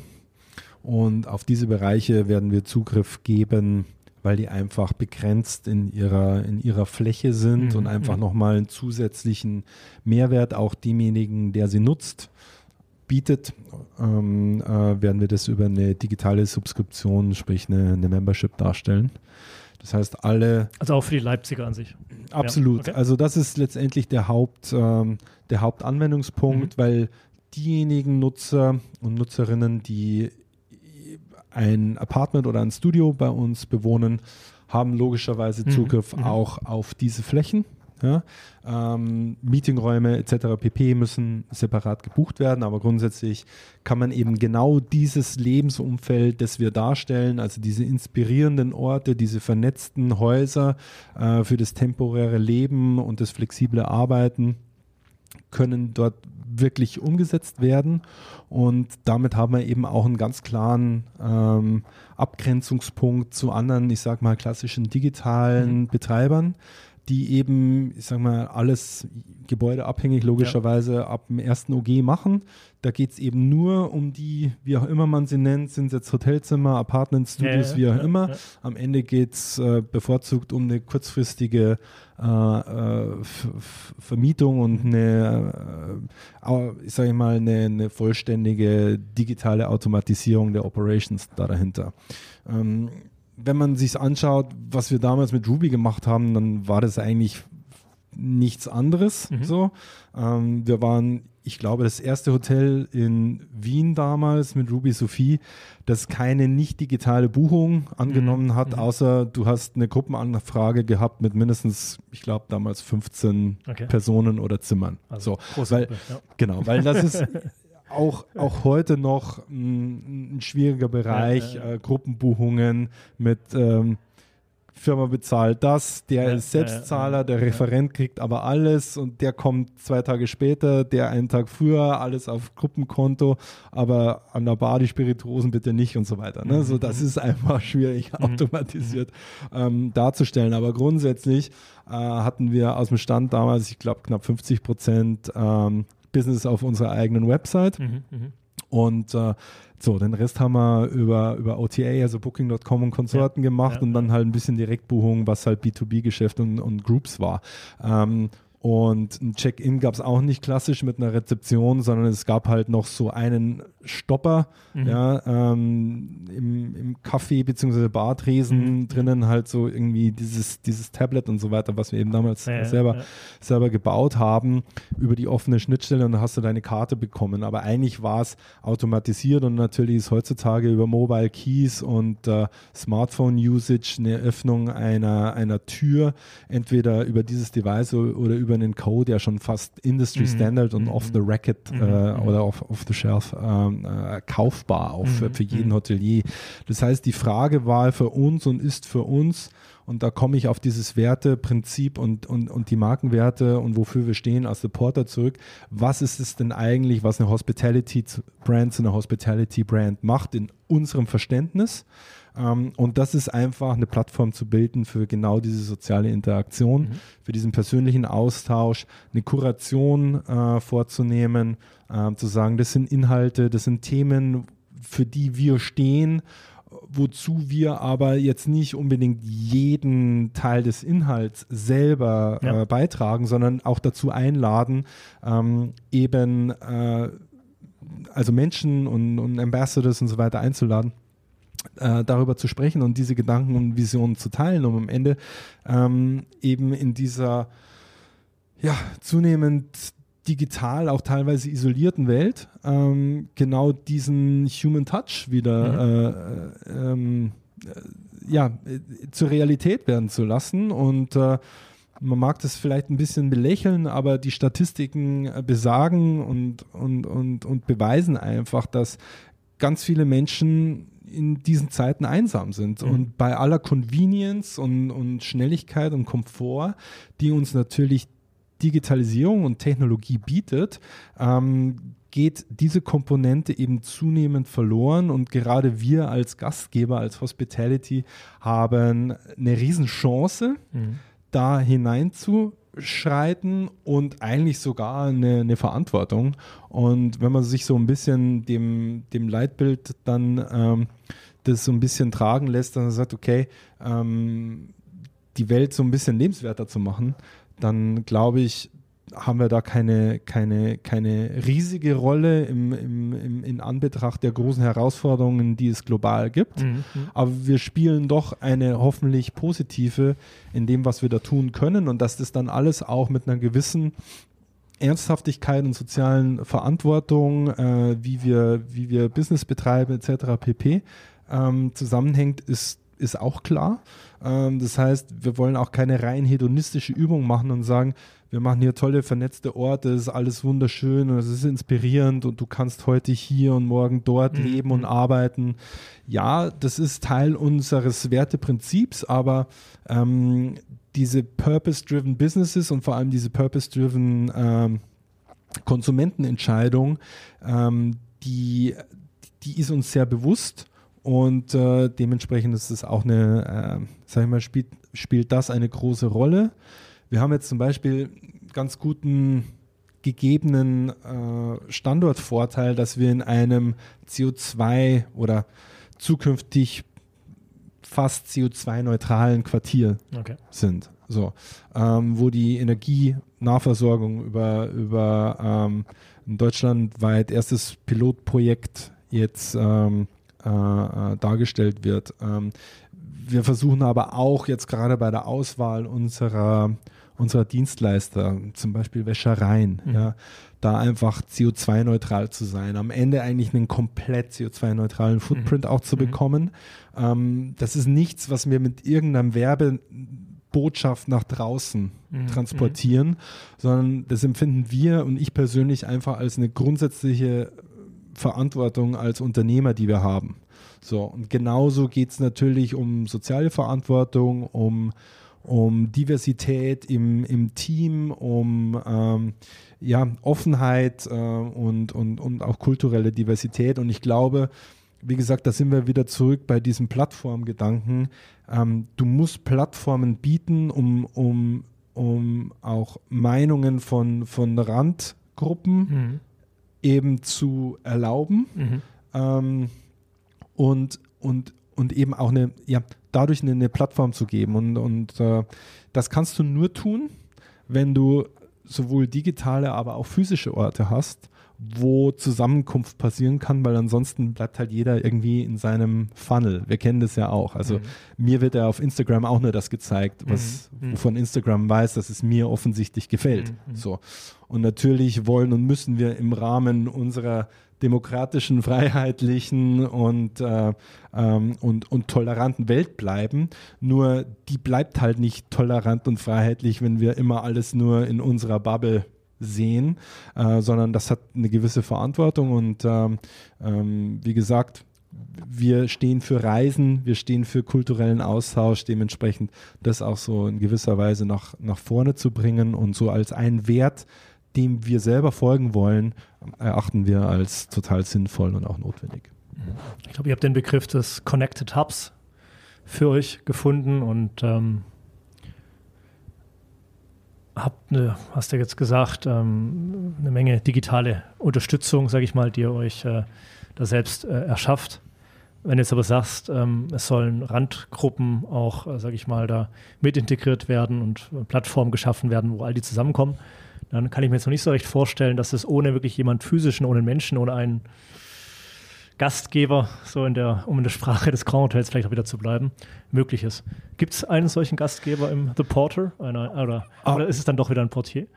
Und auf diese Bereiche werden wir Zugriff geben weil die einfach begrenzt in ihrer, in ihrer Fläche sind mhm. und einfach mhm. nochmal einen zusätzlichen Mehrwert auch demjenigen, der sie nutzt, bietet, ähm, äh, werden wir das über eine digitale Subskription, sprich eine, eine Membership darstellen. Das heißt, alle. Also auch für die Leipziger an sich. Absolut. Ja, okay. Also das ist letztendlich der Haupt, ähm, der Hauptanwendungspunkt, mhm. weil diejenigen Nutzer und Nutzerinnen, die ein Apartment oder ein Studio bei uns bewohnen, haben logischerweise mhm. Zugriff mhm. auch auf diese Flächen. Ja, ähm, Meetingräume etc. pp. müssen separat gebucht werden, aber grundsätzlich kann man eben genau dieses Lebensumfeld, das wir darstellen, also diese inspirierenden Orte, diese vernetzten Häuser äh, für das temporäre Leben und das flexible Arbeiten, können dort wirklich umgesetzt werden. Und damit haben wir eben auch einen ganz klaren ähm, Abgrenzungspunkt zu anderen, ich sag mal, klassischen digitalen mhm. Betreibern die eben, ich sag mal, alles gebäudeabhängig logischerweise ja. ab dem ersten OG machen. Da geht es eben nur um die, wie auch immer man sie nennt, sind es jetzt Hotelzimmer, Apartment, Studios, ja, wie auch ja, immer. Am Ende geht es äh, bevorzugt um eine kurzfristige äh, äh, Vermietung und eine, äh, ich sage mal, eine, eine, vollständige digitale Automatisierung der Operations da dahinter. Ähm, wenn man sich anschaut, was wir damals mit Ruby gemacht haben, dann war das eigentlich nichts anderes. Mhm. So, ähm, wir waren, ich glaube, das erste Hotel in Wien damals mit Ruby Sophie, das keine nicht digitale Buchung angenommen mhm. hat, mhm. außer du hast eine Gruppenanfrage gehabt mit mindestens, ich glaube, damals 15 okay. Personen oder Zimmern. Also, so, weil, ja. genau, weil das ist auch, auch heute noch ein, ein schwieriger Bereich, ja, ja, ja. Äh, Gruppenbuchungen mit ähm, Firma bezahlt das, der ist Selbstzahler, der Referent kriegt aber alles und der kommt zwei Tage später, der einen Tag früher, alles auf Gruppenkonto, aber an der Bar die Spirituosen bitte nicht und so weiter. Ne? Mhm. So, das mhm. ist einfach schwierig mhm. automatisiert ähm, darzustellen. Aber grundsätzlich äh, hatten wir aus dem Stand damals, ich glaube, knapp 50 Prozent ähm, Business auf unserer eigenen Website. Mhm, mh. Und äh, so, den Rest haben wir über, über OTA, also Booking.com und Konsorten ja, gemacht ja, und dann halt ein bisschen Direktbuchung, was halt B2B-Geschäft und, und Groups war. Ähm, und ein Check-in gab es auch nicht klassisch mit einer Rezeption, sondern es gab halt noch so einen Stopper mhm. ja, ähm, im, im Café bzw. Bartresen mhm. drinnen halt so irgendwie dieses, dieses Tablet und so weiter, was wir eben damals ja, selber, ja. selber gebaut haben, über die offene Schnittstelle und dann hast du deine Karte bekommen. Aber eigentlich war es automatisiert und natürlich ist heutzutage über Mobile Keys und äh, Smartphone-Usage eine Öffnung einer, einer Tür, entweder über dieses Device oder über einen Code ja schon fast Industry mhm. Standard und mhm. off the racket mhm. äh, mhm. oder off, off the shelf ähm, äh, kaufbar auch für, mhm. für jeden Hotelier. Das heißt, die Frage war für uns und ist für uns, und da komme ich auf dieses Werteprinzip und, und, und die Markenwerte und wofür wir stehen als Supporter zurück. Was ist es denn eigentlich, was eine Hospitality-Brand zu einer Hospitality-Brand macht in unserem Verständnis? Ähm, und das ist einfach eine Plattform zu bilden für genau diese soziale Interaktion, mhm. für diesen persönlichen Austausch, eine Kuration äh, vorzunehmen, äh, zu sagen, das sind Inhalte, das sind Themen, für die wir stehen wozu wir aber jetzt nicht unbedingt jeden Teil des Inhalts selber ja. äh, beitragen, sondern auch dazu einladen, ähm, eben äh, also Menschen und, und Ambassadors und so weiter einzuladen, äh, darüber zu sprechen und diese Gedanken und Visionen zu teilen, um am Ende ähm, eben in dieser ja, zunehmend digital, auch teilweise isolierten Welt, ähm, genau diesen Human Touch wieder mhm. äh, ähm, äh, ja, zur Realität werden zu lassen. Und äh, man mag das vielleicht ein bisschen belächeln, aber die Statistiken äh, besagen und, und, und, und beweisen einfach, dass ganz viele Menschen in diesen Zeiten einsam sind. Mhm. Und bei aller Convenience und, und Schnelligkeit und Komfort, die uns natürlich Digitalisierung und Technologie bietet, ähm, geht diese Komponente eben zunehmend verloren und gerade wir als Gastgeber, als Hospitality haben eine Riesenchance, mhm. da hineinzuschreiten und eigentlich sogar eine, eine, Verantwortung. Und wenn man sich so ein bisschen dem, dem Leitbild dann ähm, das so ein bisschen tragen lässt, dann sagt, okay, ähm, die Welt so ein bisschen lebenswerter zu machen, dann glaube ich, haben wir da keine, keine, keine riesige Rolle im, im, im, in Anbetracht der großen Herausforderungen, die es global gibt. Mhm. Aber wir spielen doch eine hoffentlich positive in dem, was wir da tun können und dass das dann alles auch mit einer gewissen Ernsthaftigkeit und sozialen Verantwortung, äh, wie, wir, wie wir Business betreiben etc. pp. Ähm, zusammenhängt, ist ist auch klar. Ähm, das heißt, wir wollen auch keine rein hedonistische Übung machen und sagen, wir machen hier tolle vernetzte Orte, es ist alles wunderschön und es ist inspirierend und du kannst heute hier und morgen dort mhm. leben und arbeiten. Ja, das ist Teil unseres Werteprinzips, aber ähm, diese Purpose-Driven Businesses und vor allem diese Purpose-Driven ähm, Konsumentenentscheidung, ähm, die, die ist uns sehr bewusst und äh, dementsprechend ist es auch eine, äh, sag ich mal, spielt, spielt das eine große Rolle. Wir haben jetzt zum Beispiel ganz guten gegebenen äh, Standortvorteil, dass wir in einem CO2 oder zukünftig fast CO2-neutralen Quartier okay. sind. So, ähm, wo die Energienahversorgung über, über ähm, ein deutschlandweit erstes Pilotprojekt jetzt ähm, äh, äh, dargestellt wird. Ähm, wir versuchen aber auch jetzt gerade bei der Auswahl unserer, unserer Dienstleister, zum Beispiel Wäschereien, mhm. ja, da einfach CO2-neutral zu sein, am Ende eigentlich einen komplett CO2-neutralen Footprint mhm. auch zu mhm. bekommen. Ähm, das ist nichts, was wir mit irgendeinem Werbebotschaft nach draußen mhm. transportieren, sondern das empfinden wir und ich persönlich einfach als eine grundsätzliche Verantwortung als Unternehmer, die wir haben. So, und genauso geht es natürlich um soziale Verantwortung, um, um Diversität im, im Team, um ähm, ja, Offenheit äh, und, und, und auch kulturelle Diversität. Und ich glaube, wie gesagt, da sind wir wieder zurück bei diesem Plattformgedanken. Ähm, du musst Plattformen bieten, um, um, um auch Meinungen von, von Randgruppen mhm eben zu erlauben mhm. ähm, und, und, und eben auch eine, ja, dadurch eine, eine Plattform zu geben. Und, und äh, das kannst du nur tun, wenn du sowohl digitale, aber auch physische Orte hast, wo Zusammenkunft passieren kann, weil ansonsten bleibt halt jeder irgendwie in seinem Funnel. Wir kennen das ja auch. Also mhm. mir wird ja auf Instagram auch nur das gezeigt, was mhm. wovon Instagram weiß, dass es mir offensichtlich gefällt. Mhm. So. Und natürlich wollen und müssen wir im Rahmen unserer demokratischen, freiheitlichen und, äh, ähm, und, und toleranten Welt bleiben. Nur die bleibt halt nicht tolerant und freiheitlich, wenn wir immer alles nur in unserer Bubble sehen, äh, sondern das hat eine gewisse Verantwortung und ähm, ähm, wie gesagt, wir stehen für Reisen, wir stehen für kulturellen Austausch, dementsprechend das auch so in gewisser Weise nach, nach vorne zu bringen und so als einen Wert, dem wir selber folgen wollen, erachten wir als total sinnvoll und auch notwendig. Ich glaube, ihr habt den Begriff des Connected Hubs für euch gefunden und ähm, habt eine, hast du jetzt gesagt, ähm, eine Menge digitale Unterstützung, sage ich mal, die ihr euch äh, da selbst äh, erschafft. Wenn du jetzt aber sagst, ähm, es sollen Randgruppen auch, äh, sage ich mal, da mit integriert werden und Plattformen geschaffen werden, wo all die zusammenkommen, dann kann ich mir jetzt noch nicht so recht vorstellen, dass es ohne wirklich jemand physischen, ohne Menschen, ohne einen Gastgeber, so in der, um in der Sprache des Grand Hotels vielleicht auch wieder zu bleiben, möglich ist. Gibt es einen solchen Gastgeber im The Porter? Einer, oder, ah. oder ist es dann doch wieder ein Portier?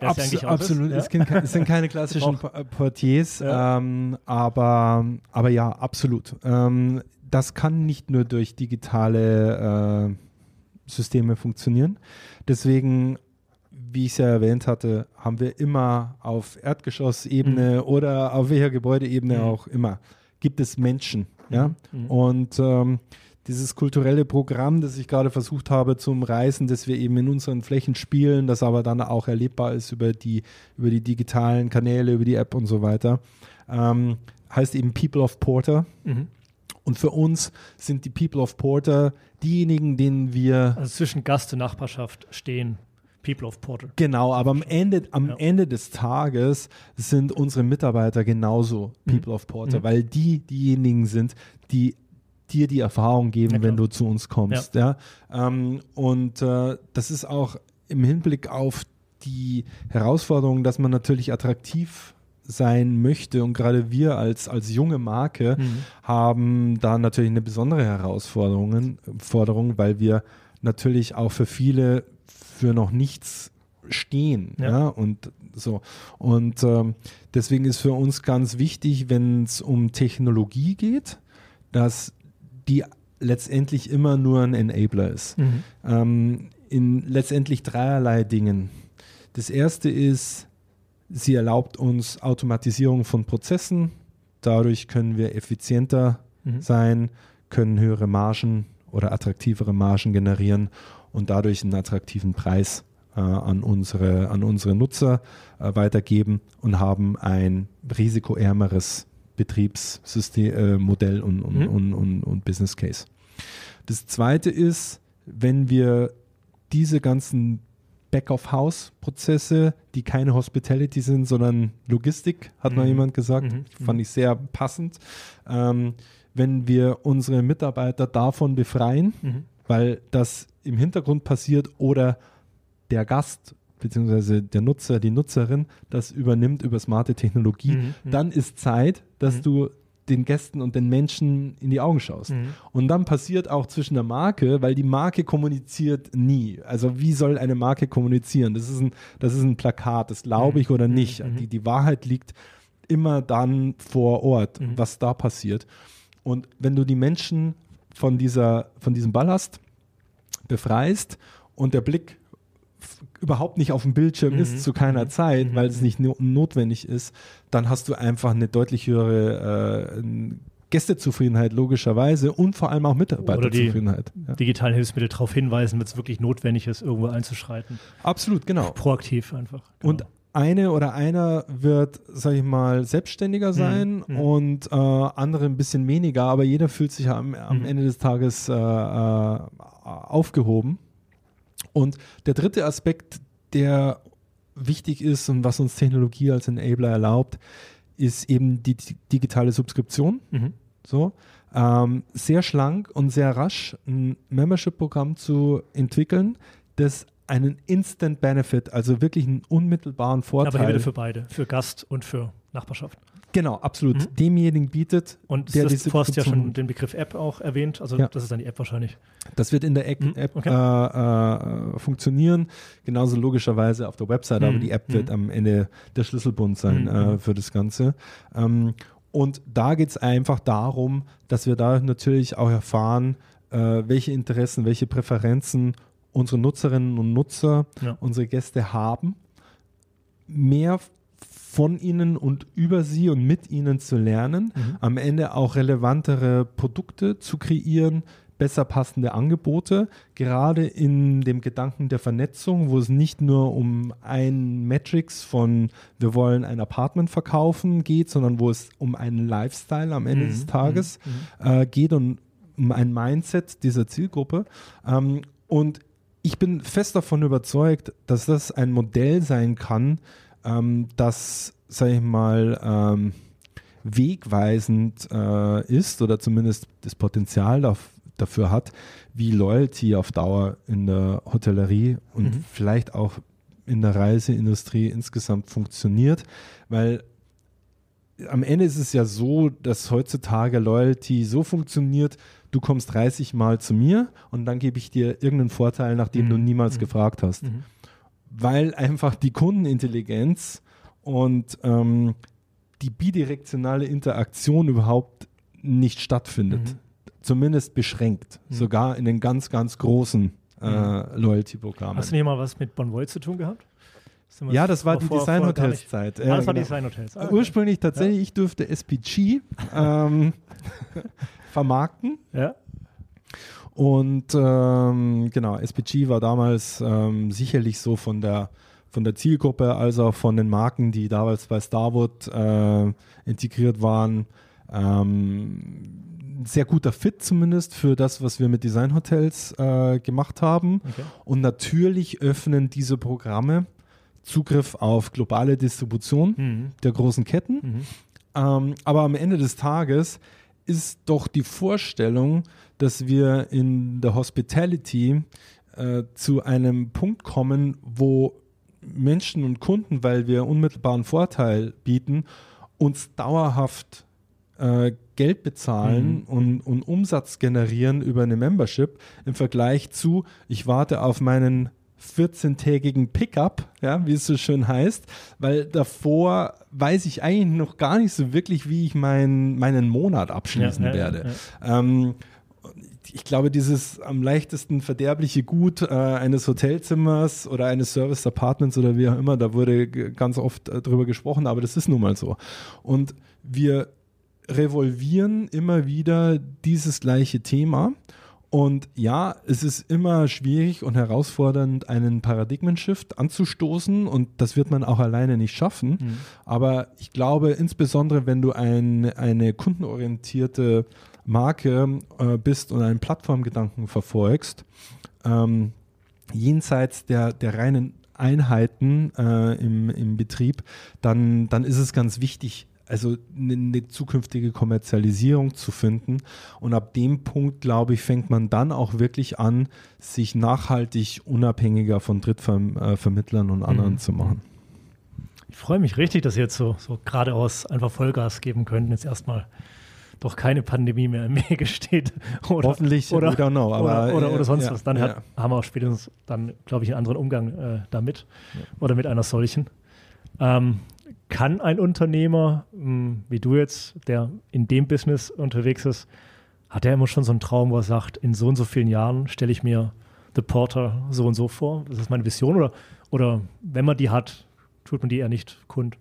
Abs ja absolut, ja? es, es, sind keine klassischen Portiers, ja. Ähm, aber, aber ja, absolut. Ähm, das kann nicht nur durch digitale äh, Systeme funktionieren. Deswegen wie ich es ja erwähnt hatte, haben wir immer auf Erdgeschossebene mhm. oder auf welcher Gebäudeebene mhm. auch immer, gibt es Menschen. Ja? Mhm. Und ähm, dieses kulturelle Programm, das ich gerade versucht habe zu umreißen, dass wir eben in unseren Flächen spielen, das aber dann auch erlebbar ist über die, über die digitalen Kanäle, über die App und so weiter, ähm, heißt eben People of Porter. Mhm. Und für uns sind die People of Porter diejenigen, denen wir. Also zwischen Gast und Nachbarschaft stehen. People of Porter. Genau, aber am Ende, am ja. Ende des Tages sind unsere Mitarbeiter genauso mhm. People mhm. of Porter, mhm. weil die diejenigen sind, die dir die Erfahrung geben, ja, wenn du zu uns kommst. Ja. ja? Ähm, und äh, das ist auch im Hinblick auf die Herausforderung, dass man natürlich attraktiv sein möchte und gerade wir als, als junge Marke mhm. haben da natürlich eine besondere Herausforderung, Forderung, weil wir natürlich auch für viele für noch nichts stehen. Ja. ja und so. Und ähm, deswegen ist für uns ganz wichtig, wenn es um Technologie geht, dass die letztendlich immer nur ein Enabler ist. Mhm. Ähm, in letztendlich dreierlei Dingen. Das erste ist, sie erlaubt uns Automatisierung von Prozessen. Dadurch können wir effizienter mhm. sein, können höhere Margen oder attraktivere Margen generieren und dadurch einen attraktiven Preis äh, an, unsere, an unsere Nutzer äh, weitergeben und haben ein risikoärmeres Betriebssystemmodell äh, und, und, mhm. und, und, und Business Case. Das zweite ist, wenn wir diese ganzen Back-of-House-Prozesse, die keine Hospitality sind, sondern Logistik, hat mhm. mal jemand gesagt, mhm. fand ich sehr passend. Ähm, wenn wir unsere Mitarbeiter davon befreien, mhm. weil das im Hintergrund passiert oder der Gast beziehungsweise der Nutzer, die Nutzerin das übernimmt über smarte Technologie, mhm, mhm. dann ist Zeit, dass mhm. du den Gästen und den Menschen in die Augen schaust. Mhm. Und dann passiert auch zwischen der Marke, weil die Marke kommuniziert nie. Also wie soll eine Marke kommunizieren? Das ist ein, das ist ein Plakat, das glaube ich mhm. oder nicht. Mhm. Die, die Wahrheit liegt immer dann vor Ort, was da passiert. Und wenn du die Menschen von, dieser, von diesem Ballast befreist und der Blick überhaupt nicht auf dem Bildschirm mhm. ist zu keiner mhm. Zeit, mhm. weil es nicht no notwendig ist, dann hast du einfach eine deutlich höhere äh, Gästezufriedenheit logischerweise und vor allem auch Mitarbeiterzufriedenheit. Ja. digitalen Hilfsmittel darauf hinweisen, wenn es wirklich notwendig ist, irgendwo einzuschreiten. Absolut, genau. Proaktiv einfach. Genau. Und eine oder einer wird, sag ich mal, selbstständiger mhm. sein mhm. und äh, andere ein bisschen weniger, aber jeder fühlt sich am, am mhm. Ende des Tages äh, äh, aufgehoben. Und der dritte Aspekt, der wichtig ist und was uns Technologie als Enabler erlaubt, ist eben die digitale Subskription. Mhm. So. Ähm, sehr schlank und sehr rasch ein Membership-Programm zu entwickeln, das einen Instant Benefit, also wirklich einen unmittelbaren Vorteil. Aber hier wieder für beide, für Gast und für Nachbarschaft. Genau, absolut. Mhm. Demjenigen bietet. Und der das, du hast ja schon den Begriff App auch erwähnt, also ja. das ist dann die App wahrscheinlich. Das wird in der App, mhm. App okay. äh, äh, funktionieren, genauso logischerweise auf der Website, mhm. aber die App wird mhm. am Ende der Schlüsselbund sein mhm. äh, für das Ganze. Ähm, und da geht es einfach darum, dass wir da natürlich auch erfahren, äh, welche Interessen, welche Präferenzen unsere Nutzerinnen und Nutzer, ja. unsere Gäste haben. Mehr von ihnen und über sie und mit ihnen zu lernen, mhm. am Ende auch relevantere Produkte zu kreieren, besser passende Angebote, gerade in dem Gedanken der Vernetzung, wo es nicht nur um ein Metrics von wir wollen ein Apartment verkaufen geht, sondern wo es um einen Lifestyle am Ende mhm. des Tages mhm. äh, geht und um ein Mindset dieser Zielgruppe. Ähm, und ich bin fest davon überzeugt, dass das ein Modell sein kann, ähm, das, sage ich mal, ähm, wegweisend äh, ist oder zumindest das Potenzial daf dafür hat, wie Loyalty auf Dauer in der Hotellerie und mhm. vielleicht auch in der Reiseindustrie insgesamt funktioniert, weil am Ende ist es ja so, dass heutzutage Loyalty so funktioniert, du kommst 30 Mal zu mir und dann gebe ich dir irgendeinen Vorteil, nachdem mhm. du niemals mhm. gefragt hast. Mhm weil einfach die Kundenintelligenz und ähm, die bidirektionale Interaktion überhaupt nicht stattfindet. Mhm. Zumindest beschränkt. Mhm. Sogar in den ganz, ganz großen äh, mhm. Loyalty-Programmen. Hast du nicht mal was mit Bonvoy zu tun gehabt? Ja, das war die Design Hotels Zeit. Ah, das war genau. Design Hotels. Ah, okay. Ursprünglich tatsächlich, ich durfte SPG ähm, vermarkten. Ja. Und ähm, genau, SPG war damals ähm, sicherlich so von der von der Zielgruppe als auch von den Marken, die damals bei Starwood äh, integriert waren, ähm, sehr guter Fit zumindest für das, was wir mit Designhotels äh, gemacht haben. Okay. Und natürlich öffnen diese Programme Zugriff auf globale Distribution mhm. der großen Ketten. Mhm. Ähm, aber am Ende des Tages ist doch die Vorstellung, dass wir in der Hospitality äh, zu einem Punkt kommen, wo Menschen und Kunden, weil wir unmittelbaren Vorteil bieten, uns dauerhaft äh, Geld bezahlen mhm. und, und, Umsatz generieren über eine Membership im Vergleich zu, ich warte auf meinen 14-tägigen Pickup, ja, wie es so schön heißt, weil davor weiß ich eigentlich noch gar nicht so wirklich, wie ich mein, meinen Monat abschließen ja, ja, werde. Ja, ähm, ich glaube, dieses am leichtesten verderbliche Gut äh, eines Hotelzimmers oder eines Service Apartments oder wie auch immer, da wurde ganz oft äh, drüber gesprochen, aber das ist nun mal so. Und wir revolvieren immer wieder dieses gleiche Thema Und ja, es ist immer schwierig und herausfordernd, einen Paradigmen-Shift anzustoßen und das wird man auch alleine nicht schaffen. Mhm. Aber ich glaube, insbesondere wenn du ein, eine kundenorientierte Marke äh, bist und einen Plattformgedanken verfolgst, ähm, jenseits der, der reinen Einheiten äh, im, im Betrieb, dann, dann ist es ganz wichtig, also eine, eine, zukünftige Kommerzialisierung zu finden. Und ab dem Punkt, glaube ich, fängt man dann auch wirklich an, sich nachhaltig unabhängiger von Drittvermittlern und anderen mhm. zu machen. Ich freue mich richtig, dass ihr jetzt so, so geradeaus einfach Vollgas geben könnt. Jetzt erstmal doch keine Pandemie mehr im Wege steht. Oder, Hoffentlich, oder, we don't know. Aber, oder, oder, oder sonst ja, was. Dann ja. hat, haben wir auch spätestens dann, glaube ich, einen anderen Umgang äh, damit ja. oder mit einer solchen. Ähm, kann ein Unternehmer, mh, hm, wie du jetzt, der in dem Business unterwegs ist, hat er immer schon so einen Traum, wo er sagt, in so und so vielen Jahren stelle ich mir The Porter so und so vor? Das ist meine Vision oder, oder wenn man die hat, tut man die eher nicht kund?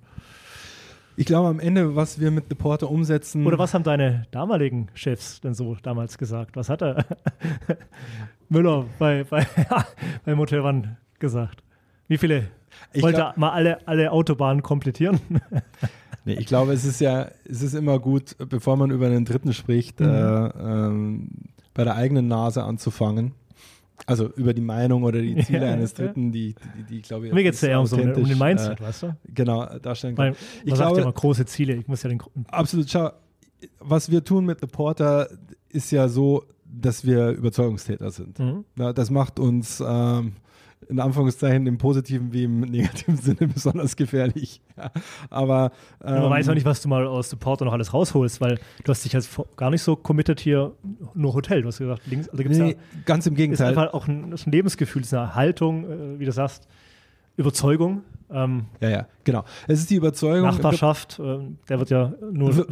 Ich glaube, am Ende, was wir mit The Porter umsetzen. Oder was haben deine damaligen Chefs denn so damals gesagt? Was hat er Müller bei, bei, beim Hotel One gesagt? Wie viele ich wollte glaub, mal alle, alle Autobahnen komplettieren. nee, ich glaube, es ist ja, es ist immer gut, bevor man über einen Dritten spricht, mhm. äh, ähm, bei der eigenen Nase anzufangen. Also über die Meinung oder die Ziele ja, eines Dritten, die, die, die, glaube ich. Mir geht es ja eher um, so, um den Mindset, äh, weißt du? Genau, darstellen kann. Ich man glaube, ja immer große Ziele. Ich muss ja den. Absolut, schau, was wir tun mit The Porter ist ja so, dass wir Überzeugungstäter sind. Mhm. Ja, das macht uns ähm, in Anführungszeichen im positiven wie im negativen Sinne besonders gefährlich. Ja, aber ähm, man weiß auch nicht, was du mal aus Supporter noch alles rausholst, weil du hast dich jetzt gar nicht so committed hier nur Hotel. Du hast gesagt, links, also gibt's nee, ja, ganz im Gegenteil. Ist einfach auch ein, ein Lebensgefühl, ist eine Haltung, äh, wie du sagst, Überzeugung. Ähm, ja, ja, genau. Es ist die Überzeugung. Nachbarschaft, äh, der wird ja nur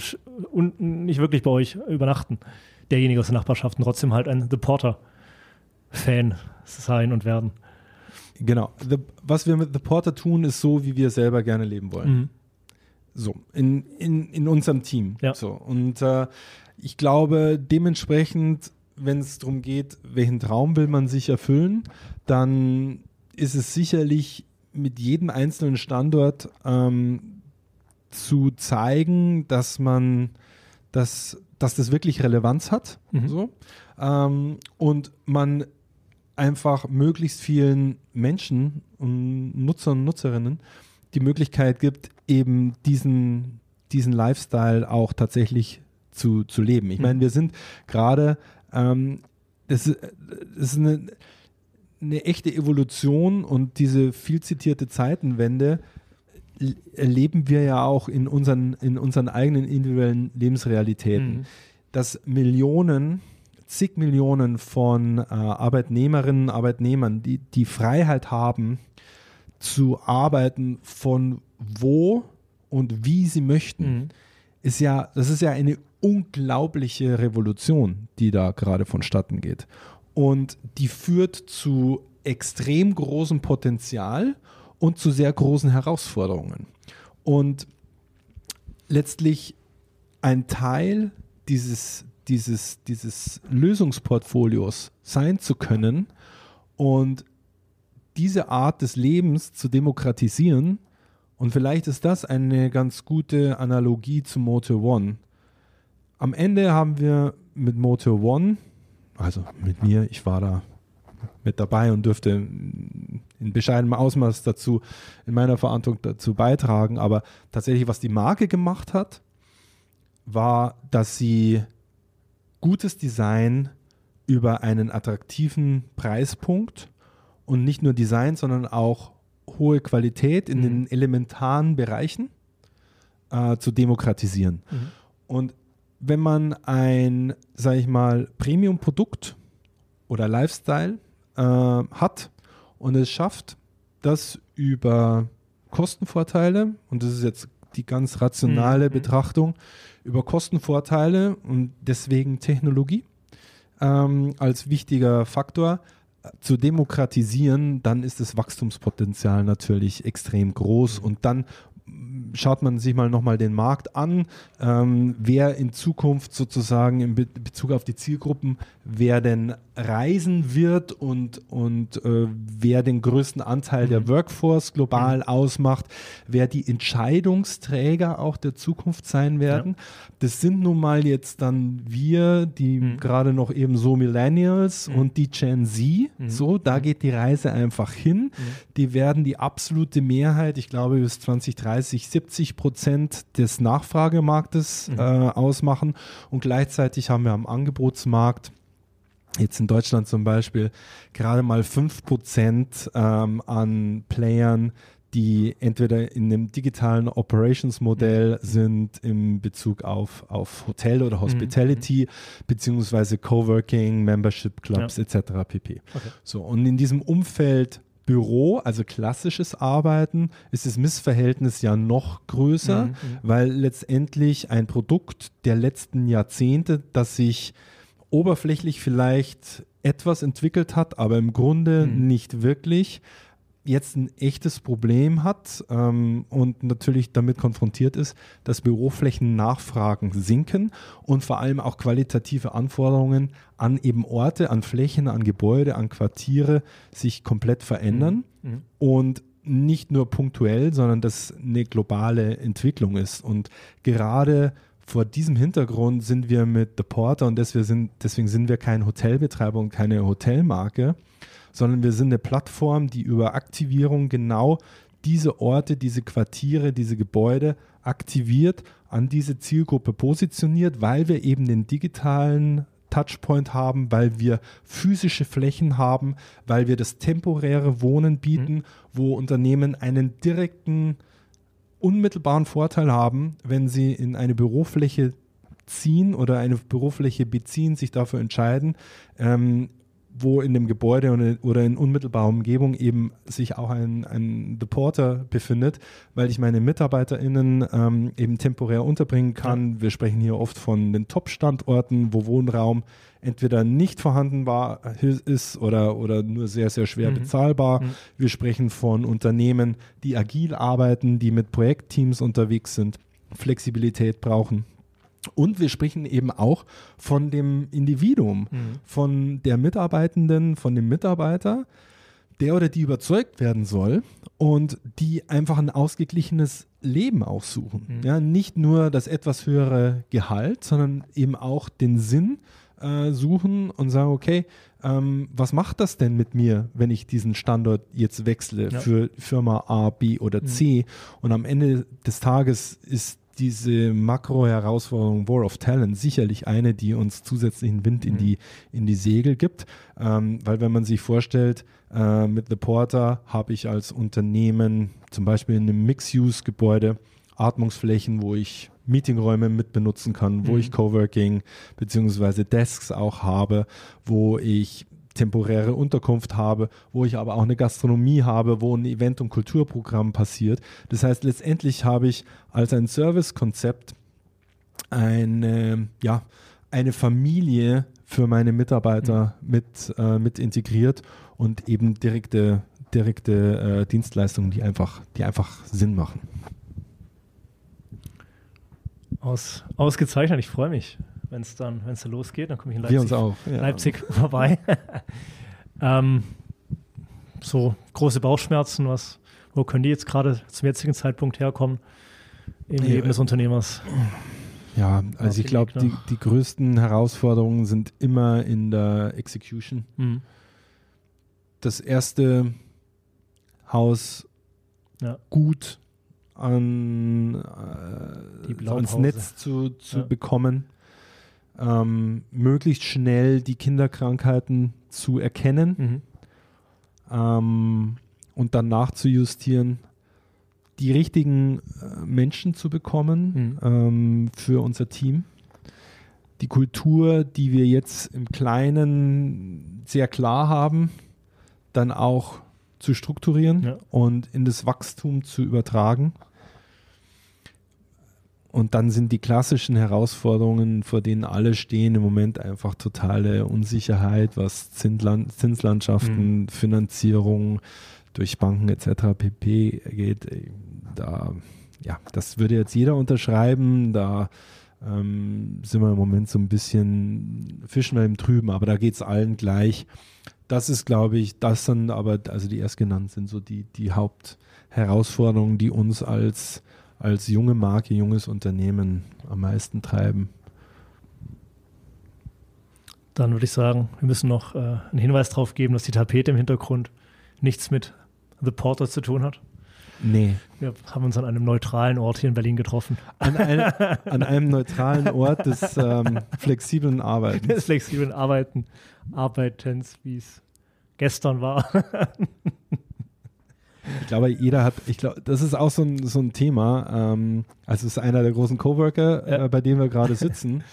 und nicht wirklich bei euch übernachten. Derjenige aus der Nachbarschaft und trotzdem halt ein The Porter-Fan sein und werden. Genau. The, was wir mit The Porter tun, ist so, wie wir selber gerne leben wollen. Mhm. So, in, in, in unserem Team. Ja. So. Und äh, ich glaube, dementsprechend, wenn es darum geht, welchen Traum will man sich erfüllen, dann ist es sicherlich mit jedem einzelnen Standort ähm, zu zeigen, dass man, dass, dass das wirklich Relevanz hat. Mhm. So. Ähm, und man einfach möglichst vielen Menschen und Nutzern und Nutzerinnen die Möglichkeit gibt, eben diesen, diesen Lifestyle auch tatsächlich zu, zu leben. Ich meine, wir sind gerade, ähm, das, das ist eine, eine echte Evolution und diese viel zitierte Zeitenwende erleben wir ja auch in unseren, in unseren eigenen individuellen Lebensrealitäten. Mhm. Dass Millionen zig Millionen von äh, Arbeitnehmerinnen, Arbeitnehmern, die die Freiheit haben, zu arbeiten von wo und wie sie möchten, mhm. ist ja, das ist ja eine unglaubliche Revolution, die da gerade vonstatten geht. Und die führt zu extrem großem Potenzial und zu sehr großen Herausforderungen. Und letztlich ein Teil dieses, dieses, dieses Lösungsportfolios sein zu können und diese Art des Lebens zu demokratisieren. Und vielleicht ist das eine ganz gute Analogie zu Motor One. Am Ende haben wir mit Motor One, also mit mir, ich war da mit dabei und dürfte in bescheidenem Ausmaß dazu, in meiner Verantwortung dazu beitragen. Aber tatsächlich, was die Marke gemacht hat, war, dass sie gutes Design über einen attraktiven Preispunkt und nicht nur Design, sondern auch hohe Qualität in mhm. den elementaren Bereichen äh, zu demokratisieren. Mhm. Und wenn man ein, sage ich mal, Premium-Produkt oder Lifestyle äh, hat und es schafft, das über Kostenvorteile, und das ist jetzt die ganz rationale mhm. Betrachtung, über Kostenvorteile und deswegen Technologie ähm, als wichtiger Faktor zu demokratisieren, dann ist das Wachstumspotenzial natürlich extrem groß mhm. und dann schaut man sich mal nochmal den Markt an, ähm, wer in Zukunft sozusagen in Be Bezug auf die Zielgruppen, wer denn reisen wird und, und äh, wer den größten Anteil mhm. der Workforce global mhm. ausmacht, wer die Entscheidungsträger auch der Zukunft sein werden. Ja. Das sind nun mal jetzt dann wir, die mhm. gerade noch eben so Millennials mhm. und die Gen Z. Mhm. So, da mhm. geht die Reise einfach hin. Die werden die absolute Mehrheit, ich glaube bis 2030 70 Prozent des Nachfragemarktes äh, ausmachen und gleichzeitig haben wir am Angebotsmarkt jetzt in Deutschland zum Beispiel gerade mal 5% ähm, an Playern, die entweder in einem digitalen Operations-Modell mhm. sind im Bezug auf, auf Hotel oder Hospitality, mhm. beziehungsweise Coworking, Membership Clubs ja. etc. pp. Okay. So, und in diesem Umfeld Büro, also klassisches Arbeiten, ist das Missverhältnis ja noch größer, mhm. mhm. weil letztendlich ein Produkt der letzten Jahrzehnte, das sich oberflächlich vielleicht etwas entwickelt hat, aber im Grunde mhm. nicht wirklich, jetzt ein echtes Problem hat ähm, und natürlich damit konfrontiert ist, dass Büroflächen-Nachfragen sinken und vor allem auch qualitative Anforderungen an eben Orte, an Flächen, an Gebäude, an Quartiere sich komplett verändern mhm. mhm. und nicht nur punktuell, sondern dass eine globale Entwicklung ist. Und gerade vor diesem Hintergrund sind wir mit The Porter und deswegen sind, deswegen sind wir kein Hotelbetreiber und keine Hotelmarke, sondern wir sind eine Plattform, die über Aktivierung genau diese Orte, diese Quartiere, diese Gebäude aktiviert, an diese Zielgruppe positioniert, weil wir eben den digitalen Touchpoint haben, weil wir physische Flächen haben, weil wir das temporäre Wohnen bieten, mhm. wo Unternehmen einen direkten, unmittelbaren Vorteil haben, wenn sie in eine Bürofläche ziehen oder eine Bürofläche beziehen, sich dafür entscheiden, ähm, wo in dem Gebäude oder in unmittelbarer Umgebung eben sich auch ein, ein Deporter befindet, weil ich meine MitarbeiterInnen ähm, eben temporär unterbringen kann. Ja. Wir sprechen hier oft von den Top-Standorten, wo Wohnraum entweder nicht vorhanden war, ist oder, oder nur sehr, sehr schwer mhm. bezahlbar. Mhm. Wir sprechen von Unternehmen, die agil arbeiten, die mit Projektteams unterwegs sind, Flexibilität brauchen. Und wir sprechen eben auch von dem Individuum, mhm. von der Mitarbeitenden, von dem Mitarbeiter, der oder die überzeugt werden soll und die einfach ein ausgeglichenes Leben auch suchen. Mhm. Ja, nicht nur das etwas höhere Gehalt, sondern eben auch den Sinn äh, suchen und sagen, okay, ähm, was macht das denn mit mir, wenn ich diesen Standort jetzt wechsle ja. für Firma A, B oder C? Mhm. Und am Ende des Tages ist diese Makro-Herausforderung War of Talent sicherlich eine, die uns zusätzlichen Wind in, mhm. die, in die Segel gibt. Ähm, weil wenn man sich vorstellt, äh, mit The Porter habe ich als Unternehmen zum Beispiel in einem Mix-Use-Gebäude Atmungsflächen, wo ich Meetingräume mitbenutzen kann, wo mhm. ich Coworking beziehungsweise Desks auch habe, wo ich temporäre Unterkunft habe, wo ich aber auch eine Gastronomie habe, wo ein Event- und Kulturprogramm passiert. Das heißt, letztendlich habe ich als ein Servicekonzept eine, ja, eine Familie für meine Mitarbeiter mhm. mit, äh, mit integriert und eben direkte, direkte äh, Dienstleistungen, die einfach, die einfach Sinn machen. Aus, ausgezeichnet, ich freue mich wenn es dann, wenn es losgeht. Dann komme ich in Leipzig, Wir uns auch, ja. Leipzig vorbei. ähm, so große Bauchschmerzen, was, wo können die jetzt gerade zum jetzigen Zeitpunkt herkommen im Leben des Unternehmers? Ja, also ich glaube, die, die größten Herausforderungen sind immer in der Execution. Mhm. Das erste Haus ja. gut an, äh, ans Netz zu, zu ja. bekommen ähm, möglichst schnell die Kinderkrankheiten zu erkennen mhm. ähm, und dann nachzujustieren, die richtigen äh, Menschen zu bekommen mhm. ähm, für unser Team. Die Kultur, die wir jetzt im Kleinen sehr klar haben, dann auch zu strukturieren ja. und in das Wachstum zu übertragen. Und dann sind die klassischen Herausforderungen, vor denen alle stehen, im Moment einfach totale Unsicherheit, was Zinsland Zinslandschaften, mhm. Finanzierung durch Banken etc. pp. geht. Da ja, das würde jetzt jeder unterschreiben. Da ähm, sind wir im Moment so ein bisschen, fischen wir im Trüben, aber da geht es allen gleich. Das ist, glaube ich, das sind aber, also die erstgenannten sind so die, die Hauptherausforderungen, die uns als, als junge Marke, junges Unternehmen am meisten treiben. Dann würde ich sagen, wir müssen noch äh, einen Hinweis darauf geben, dass die Tapete im Hintergrund nichts mit The Porter zu tun hat. Nee. Wir haben uns an einem neutralen Ort hier in Berlin getroffen. An, ein, an einem neutralen Ort des ähm, flexiblen Arbeitens. Des flexiblen Arbeiten, Arbeitens, wie es gestern war. ich glaube, jeder hat, ich glaube, das ist auch so ein, so ein Thema. Ähm, also es ist einer der großen Coworker, ja. äh, bei dem wir gerade sitzen.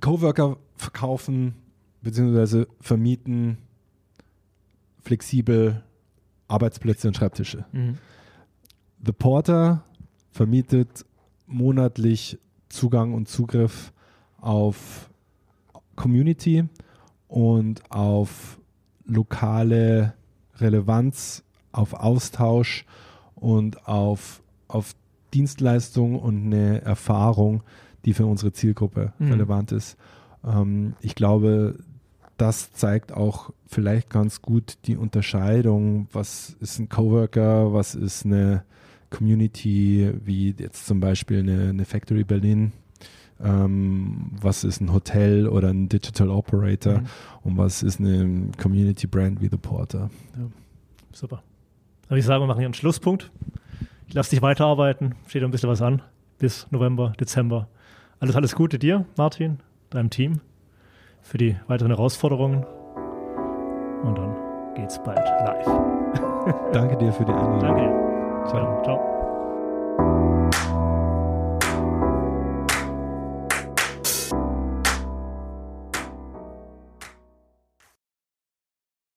Coworker verkaufen bzw. vermieten flexibel Arbeitsplätze und Schreibtische. Mhm. The Porter vermietet monatlich Zugang und Zugriff auf Community und auf lokale Relevanz, auf Austausch und auf, auf Dienstleistung und eine Erfahrung, die für unsere Zielgruppe mhm. relevant ist. Ähm, ich glaube, das zeigt auch vielleicht ganz gut die Unterscheidung, was ist ein Coworker, was ist eine Community, wie jetzt zum Beispiel eine, eine Factory Berlin, ähm, was ist ein Hotel oder ein Digital Operator mhm. und was ist eine Community Brand wie The Porter. Ja. Super. Aber ich sage, wir machen hier einen Schlusspunkt. Ich lasse dich weiterarbeiten, steht ein bisschen was an bis November, Dezember. Alles, alles Gute dir, Martin, deinem Team für die weiteren Herausforderungen. Und dann geht's bald live. Danke dir für die Einladung. Danke. Ciao. Ciao.